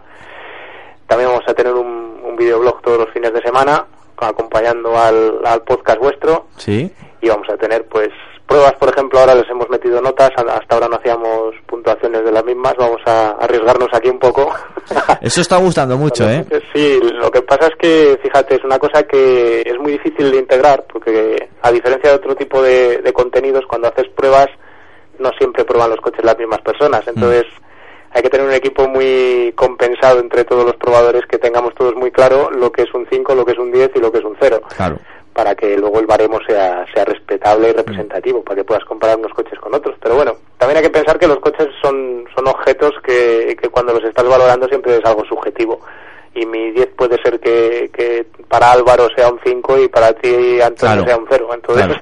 [SPEAKER 7] También vamos a tener un videoblog todos los fines de semana, acompañando al, al podcast vuestro.
[SPEAKER 3] sí.
[SPEAKER 7] y vamos a tener pues pruebas, por ejemplo, ahora les hemos metido notas, hasta ahora no hacíamos puntuaciones de las mismas, vamos a arriesgarnos aquí un poco.
[SPEAKER 3] Eso está gustando mucho, ¿eh?
[SPEAKER 7] Sí, lo que pasa es que, fíjate, es una cosa que es muy difícil de integrar, porque a diferencia de otro tipo de, de contenidos, cuando haces pruebas, no siempre prueban los coches las mismas personas,
[SPEAKER 3] Mm.
[SPEAKER 7] Hay que tener un equipo muy compensado entre todos los probadores, que tengamos todos muy claro lo que es un 5, lo que es un 10 y lo que es un 0
[SPEAKER 3] Claro.
[SPEAKER 7] para que luego el baremo sea, sea respetable y representativo, para que puedas comparar unos coches con otros. Pero bueno, también hay que pensar que los coches son, son objetos que, que cuando los estás valorando siempre es algo subjetivo. Y mi 10 puede ser que, que para Álvaro sea un 5 y para ti, Antonio,
[SPEAKER 3] Claro.
[SPEAKER 7] sea un 0. Entonces,
[SPEAKER 3] Claro.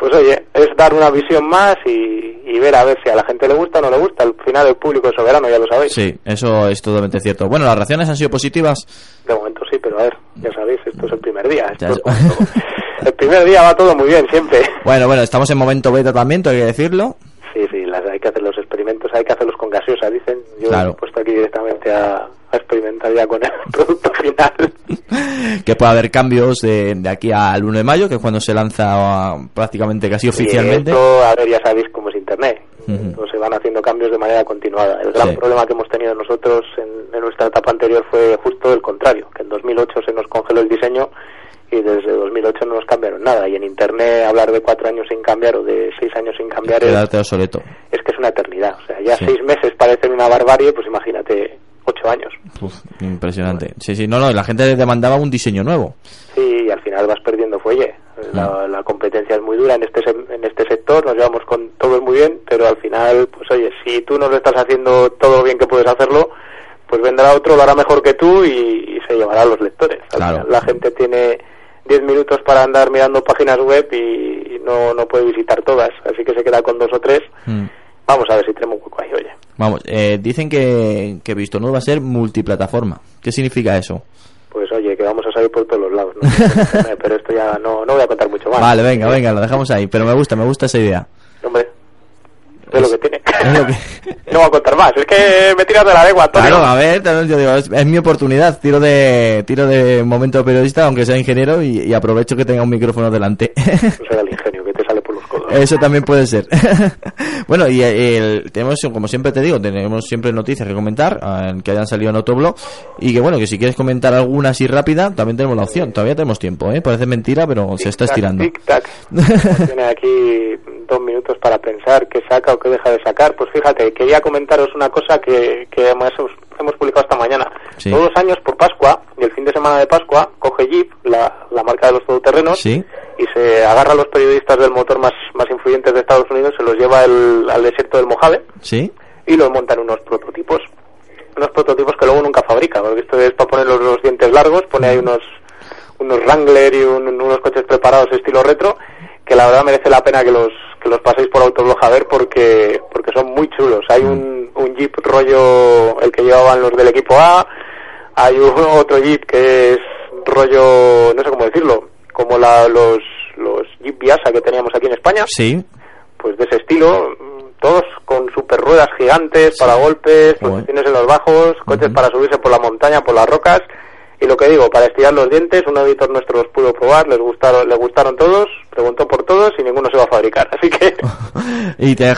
[SPEAKER 7] Pues oye, es dar una visión más y, y ver a ver si a la gente le gusta o no le gusta. Al final el público es soberano, ya lo sabéis.
[SPEAKER 3] Sí, eso es totalmente cierto. Bueno, las reacciones han sido positivas.
[SPEAKER 7] De momento sí, pero a ver, ya sabéis, esto es el primer día. Esto es cuando- el primer día va todo muy bien, siempre.
[SPEAKER 3] Bueno, bueno, estamos en momento beta también, hay que decirlo.
[SPEAKER 7] Sí, sí, las, hay que hacer los experimentos, hay que hacerlos con gaseosa, dicen. Yo
[SPEAKER 3] Claro.
[SPEAKER 7] he puesto aquí directamente a, a experimentar ya con el producto final.
[SPEAKER 3] Que puede haber cambios de, de aquí al 1 de mayo, que es cuando se lanza uh, prácticamente casi oficialmente.
[SPEAKER 7] Y esto, a ver, ya sabéis cómo es Internet. Entonces se van haciendo cambios de manera continuada. El gran
[SPEAKER 3] Sí.
[SPEAKER 7] problema que hemos tenido nosotros en, en nuestra etapa anterior fue justo el contrario, que en 2008 se nos congeló el diseño y desde 2008 no nos cambiaron nada. Y en Internet hablar de cuatro años sin cambiar o de seis años sin cambiar es,
[SPEAKER 3] obsoleto.
[SPEAKER 7] es que es una eternidad. O sea, ya
[SPEAKER 3] Sí.
[SPEAKER 7] seis meses parecen una barbarie, pues imagínate ocho años.
[SPEAKER 3] Uf, impresionante. Sí, sí, no, no, la gente demandaba un diseño nuevo.
[SPEAKER 7] Sí, y al final vas perdiendo fuelle. La, la competencia es muy dura en este en este sector, nos llevamos con todos muy bien, pero al final, pues oye, si tú no lo estás haciendo todo bien que puedes hacerlo, pues vendrá otro, lo hará mejor que tú y, y se llevará a los lectores.
[SPEAKER 3] Claro.
[SPEAKER 7] final, la gente tiene 10 minutos para andar mirando páginas web y, y no, no puede visitar todas, así que se queda con dos o tres.
[SPEAKER 3] Mm.
[SPEAKER 7] Vamos a ver si tenemos un hueco ahí, oye.
[SPEAKER 3] Vamos, eh, dicen que, que Visto Nuevo va a ser multiplataforma. ¿Qué significa eso?
[SPEAKER 7] Pues oye, que vamos a salir por todos los lados, ¿no? pero esto ya no, no voy a contar mucho más.
[SPEAKER 3] Vale, venga, venga, lo dejamos ahí. Pero me gusta, me gusta esa idea.
[SPEAKER 7] Hombre, es, lo que tiene.
[SPEAKER 3] es lo que-
[SPEAKER 7] no voy a contar más, es que me tiras de la lengua, Antonio.
[SPEAKER 3] Claro, a ver, yo digo, es, es mi oportunidad. Tiro de tiro de momento periodista, aunque sea ingeniero, y, y aprovecho que tenga un micrófono delante.
[SPEAKER 7] No será el ingenio
[SPEAKER 3] Eso también puede ser. bueno, y eh, el, tenemos, como siempre te digo, tenemos siempre noticias que comentar, eh, que hayan salido en otro blog, y que bueno, que si quieres comentar alguna así rápida, también tenemos la opción. Todavía tenemos tiempo, ¿eh? Parece mentira, pero se está estirando.
[SPEAKER 7] Como Tiene aquí dos minutos para pensar qué saca o qué deja de sacar. Pues fíjate, quería comentaros una cosa que, que hemos, hemos publicado esta mañana.
[SPEAKER 3] Sí.
[SPEAKER 7] Todos los años por Pascua, y el fin de semana de Pascua, coge Jeep, la, la marca de los todoterrenos,
[SPEAKER 3] Sí.
[SPEAKER 7] y se agarra a los periodistas del motor más, más influyentes de Estados Unidos, se los lleva el- al desierto del Mojave,
[SPEAKER 3] ¿Sí?
[SPEAKER 7] y los montan unos prototipos. Unos prototipos que luego nunca fabrica, porque esto es para poner los, los dientes largos, pone ahí unos, unos Wrangler y un- unos coches preparados estilo retro, que la verdad merece la pena que los, que los paséis por Autoblog a ver porque, porque son muy chulos. Hay un, un Jeep rollo, el que llevaban los del equipo A, hay un, otro Jeep que es rollo, no sé cómo decirlo, como la, los, los Jeep Viasa que teníamos aquí en España
[SPEAKER 3] Sí.
[SPEAKER 7] pues de ese estilo, todos con super ruedas gigantes para golpes, posiciones en los bajos, coches para subirse por la montaña, por las rocas. Y lo que digo, para estirar los dientes, un editor nuestro los pudo probar, les gustaron, le gustaron todos, preguntó por todos y ninguno se va a fabricar. Así que
[SPEAKER 3] y te-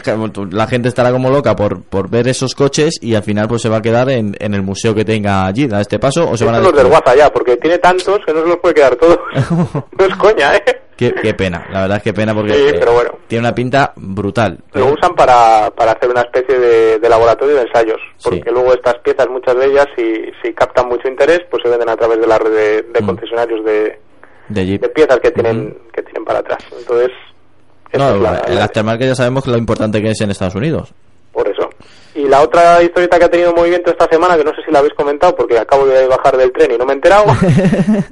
[SPEAKER 3] la gente estará como loca por, por ver esos coches y al final pues se va a quedar en, en el museo que tenga allí a este paso o se van a
[SPEAKER 7] los del. WhatsApp ya, porque tiene tantos que no se los puede quedar todos. no es coña, ¿eh?
[SPEAKER 3] Qué, qué pena la verdad es que pena porque
[SPEAKER 7] Sí,
[SPEAKER 3] eh,
[SPEAKER 7] pero bueno.
[SPEAKER 3] tiene una pinta brutal
[SPEAKER 7] Lo usan para, para hacer una especie de, de laboratorio de ensayos, porque
[SPEAKER 3] Sí.
[SPEAKER 7] luego estas piezas, muchas de ellas, si, si captan mucho interés, pues se venden a través de la red de, de
[SPEAKER 3] Mm.
[SPEAKER 7] concesionarios de,
[SPEAKER 3] de
[SPEAKER 7] piezas que tienen que tienen para atrás. Entonces,
[SPEAKER 3] no,
[SPEAKER 7] es la-
[SPEAKER 3] el aftermarket ya sabemos lo importante que es en Estados Unidos.
[SPEAKER 7] Y la otra historieta que ha tenido movimiento esta semana, que no sé si la habéis comentado, porque acabo de bajar del tren y no me he enterado,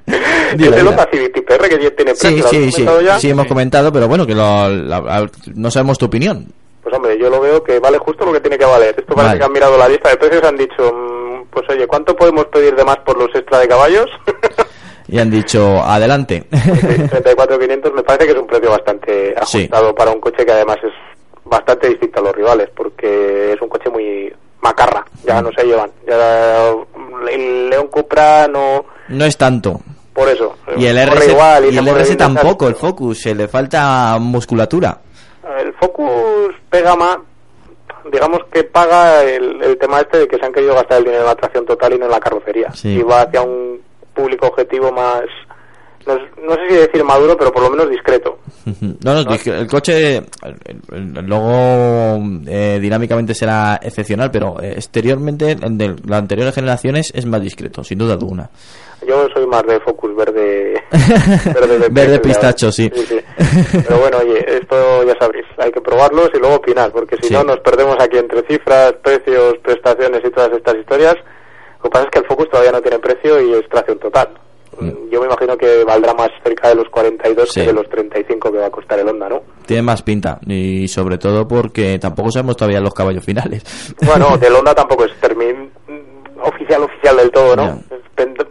[SPEAKER 7] es el. Honda Civic Type R, que ya tiene precio.
[SPEAKER 3] sí
[SPEAKER 7] ¿lo habéis
[SPEAKER 3] sí sí
[SPEAKER 7] ya?
[SPEAKER 3] sí hemos comentado pero bueno que lo, la- no sabemos tu opinión
[SPEAKER 7] Pues hombre, yo lo veo que vale justo lo que tiene que valer. Esto parece
[SPEAKER 3] Vale.
[SPEAKER 7] que han mirado la lista de precios y han dicho, mm, pues oye, ¿cuánto podemos pedir de más por los extra de caballos?
[SPEAKER 3] y han dicho adelante
[SPEAKER 7] 34.500 me parece que es un precio bastante
[SPEAKER 3] Sí.
[SPEAKER 7] ajustado para un coche que además es bastante distinto a los rivales, porque es un coche muy macarra, ya no se llevan. Ya el León Cupra no...
[SPEAKER 3] no es tanto
[SPEAKER 7] Por eso,
[SPEAKER 3] Y el RS,
[SPEAKER 7] igual
[SPEAKER 3] y el RS tampoco, el Focus, se le falta musculatura.
[SPEAKER 7] El Focus pega más, digamos que paga el, el tema este de que se han querido gastar el dinero en la tracción total y no en la carrocería.
[SPEAKER 3] Sí.
[SPEAKER 7] Y va hacia un público objetivo más, no, no sé si decir maduro, pero por lo menos discreto.
[SPEAKER 3] No, el coche el, el- el logo eh, dinámicamente será excepcional, pero eh, exteriormente de las anteriores generaciones es más discreto, sin duda alguna.
[SPEAKER 7] Yo soy más de Focus verde. verde, de
[SPEAKER 3] Verde pistacho, sí.
[SPEAKER 7] sí. Pero bueno, oye, esto ya sabréis, hay que probarlos y luego opinar, porque si
[SPEAKER 3] Sí.
[SPEAKER 7] no nos perdemos aquí entre cifras, precios, prestaciones y todas estas historias. Lo que pasa es que el Focus todavía no tiene precio y es tracción total. Yo me imagino que valdrá más cerca de los 42
[SPEAKER 3] Mm. Sí.
[SPEAKER 7] que de los 35 que va a costar el Honda, ¿no?
[SPEAKER 3] Tiene más pinta, y sobre todo porque tampoco sabemos todavía los caballos finales.
[SPEAKER 7] Bueno, del Honda tampoco es termin oficial oficial del todo, ¿no?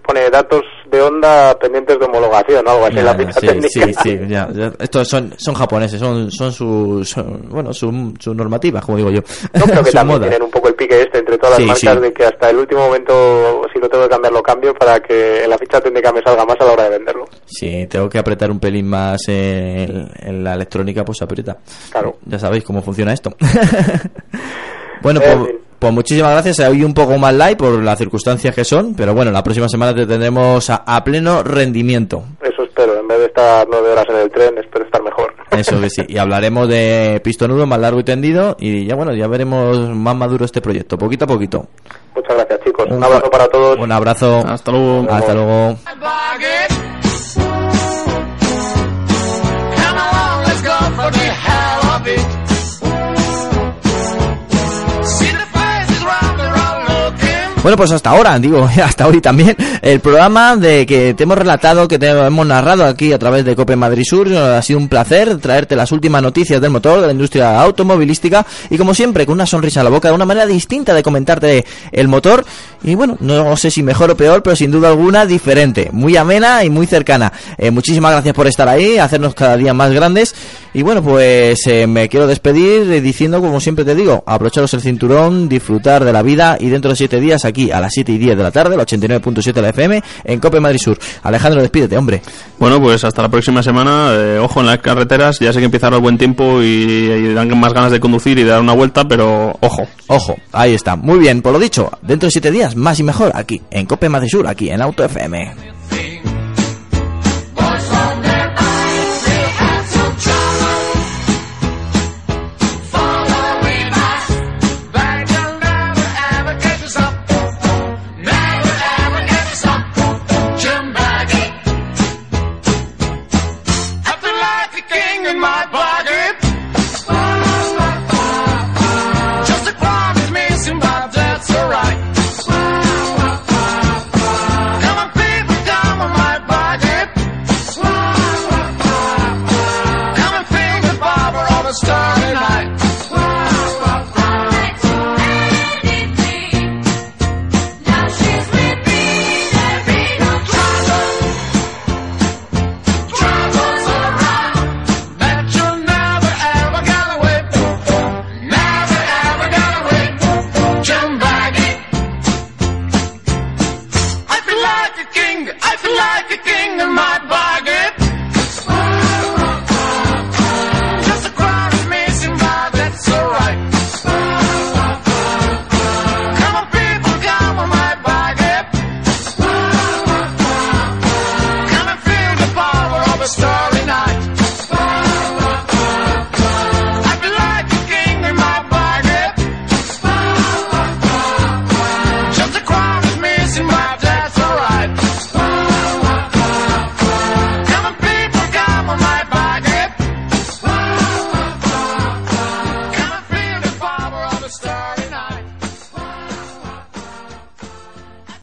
[SPEAKER 7] Pone datos de Honda pendientes de homologación o algo así en la ficha
[SPEAKER 3] sí,
[SPEAKER 7] técnica.
[SPEAKER 3] sí, sí, ya, ya. Estos son, son japoneses, son, son sus, son, bueno, sus normativas, como digo yo.
[SPEAKER 7] Yo creo que
[SPEAKER 3] Su
[SPEAKER 7] también
[SPEAKER 3] moda.
[SPEAKER 7] tienen un poco el pique este entre todas las
[SPEAKER 3] Sí,
[SPEAKER 7] marcas
[SPEAKER 3] sí.
[SPEAKER 7] de que hasta el último momento, si lo tengo que cambiar, lo cambio para que en la ficha técnica me salga más a la hora de venderlo.
[SPEAKER 3] Si tengo que apretar un pelín más en, en la electrónica, pues aprieta.
[SPEAKER 7] Claro.
[SPEAKER 3] Ya sabéis cómo funciona esto. bueno,
[SPEAKER 7] En
[SPEAKER 3] pues. Pues muchísimas gracias. Hoy un poco más light por las circunstancias que son, pero bueno, la próxima semana te tendremos a, a pleno rendimiento.
[SPEAKER 7] Eso espero. En vez de estar nueve horas en el tren, espero estar mejor.
[SPEAKER 3] Eso que sí. Y hablaremos de pistonudo más largo y tendido. Y ya bueno, ya veremos más maduro este proyecto, poquito a poquito.
[SPEAKER 7] Muchas gracias, chicos. Un,
[SPEAKER 3] Un
[SPEAKER 7] abrazo para todos.
[SPEAKER 3] Un abrazo.
[SPEAKER 5] Hasta luego.
[SPEAKER 3] Hasta luego.
[SPEAKER 1] Come along, let's go for the hell of it.
[SPEAKER 3] Bueno, pues hasta ahora, digo, hasta hoy también, el programa de que te hemos relatado, que te hemos narrado aquí a través de Cope Madrid Sur, ha sido un placer traerte las últimas noticias del motor, de la industria automovilística, y como siempre, con una sonrisa en la boca, una manera distinta de comentarte el motor, y bueno, no sé si mejor o peor, pero sin duda alguna diferente, muy amena y muy cercana. Eh, muchísimas gracias por estar ahí, hacernos cada día más grandes, y bueno, pues eh, me quiero despedir eh, diciendo, como siempre te digo, abrocharos el cinturón, disfrutar de la vida, y dentro de siete días aquí a las 7 y 10 de la tarde, el 89.7 de la FM, en Cope Madrid Sur. Alejandro, despídete, hombre.
[SPEAKER 5] Bueno, pues hasta la próxima semana. eh, ojo en las carreteras. Ya sé que empezará el buen tiempo y, y dan más ganas de conducir y de dar una vuelta, pero ojo.
[SPEAKER 3] Ojo, ahí está. Muy bien, por lo dicho, dentro de siete días, más y mejor, aquí, en Cope Madrid Sur, aquí, en Auto FM.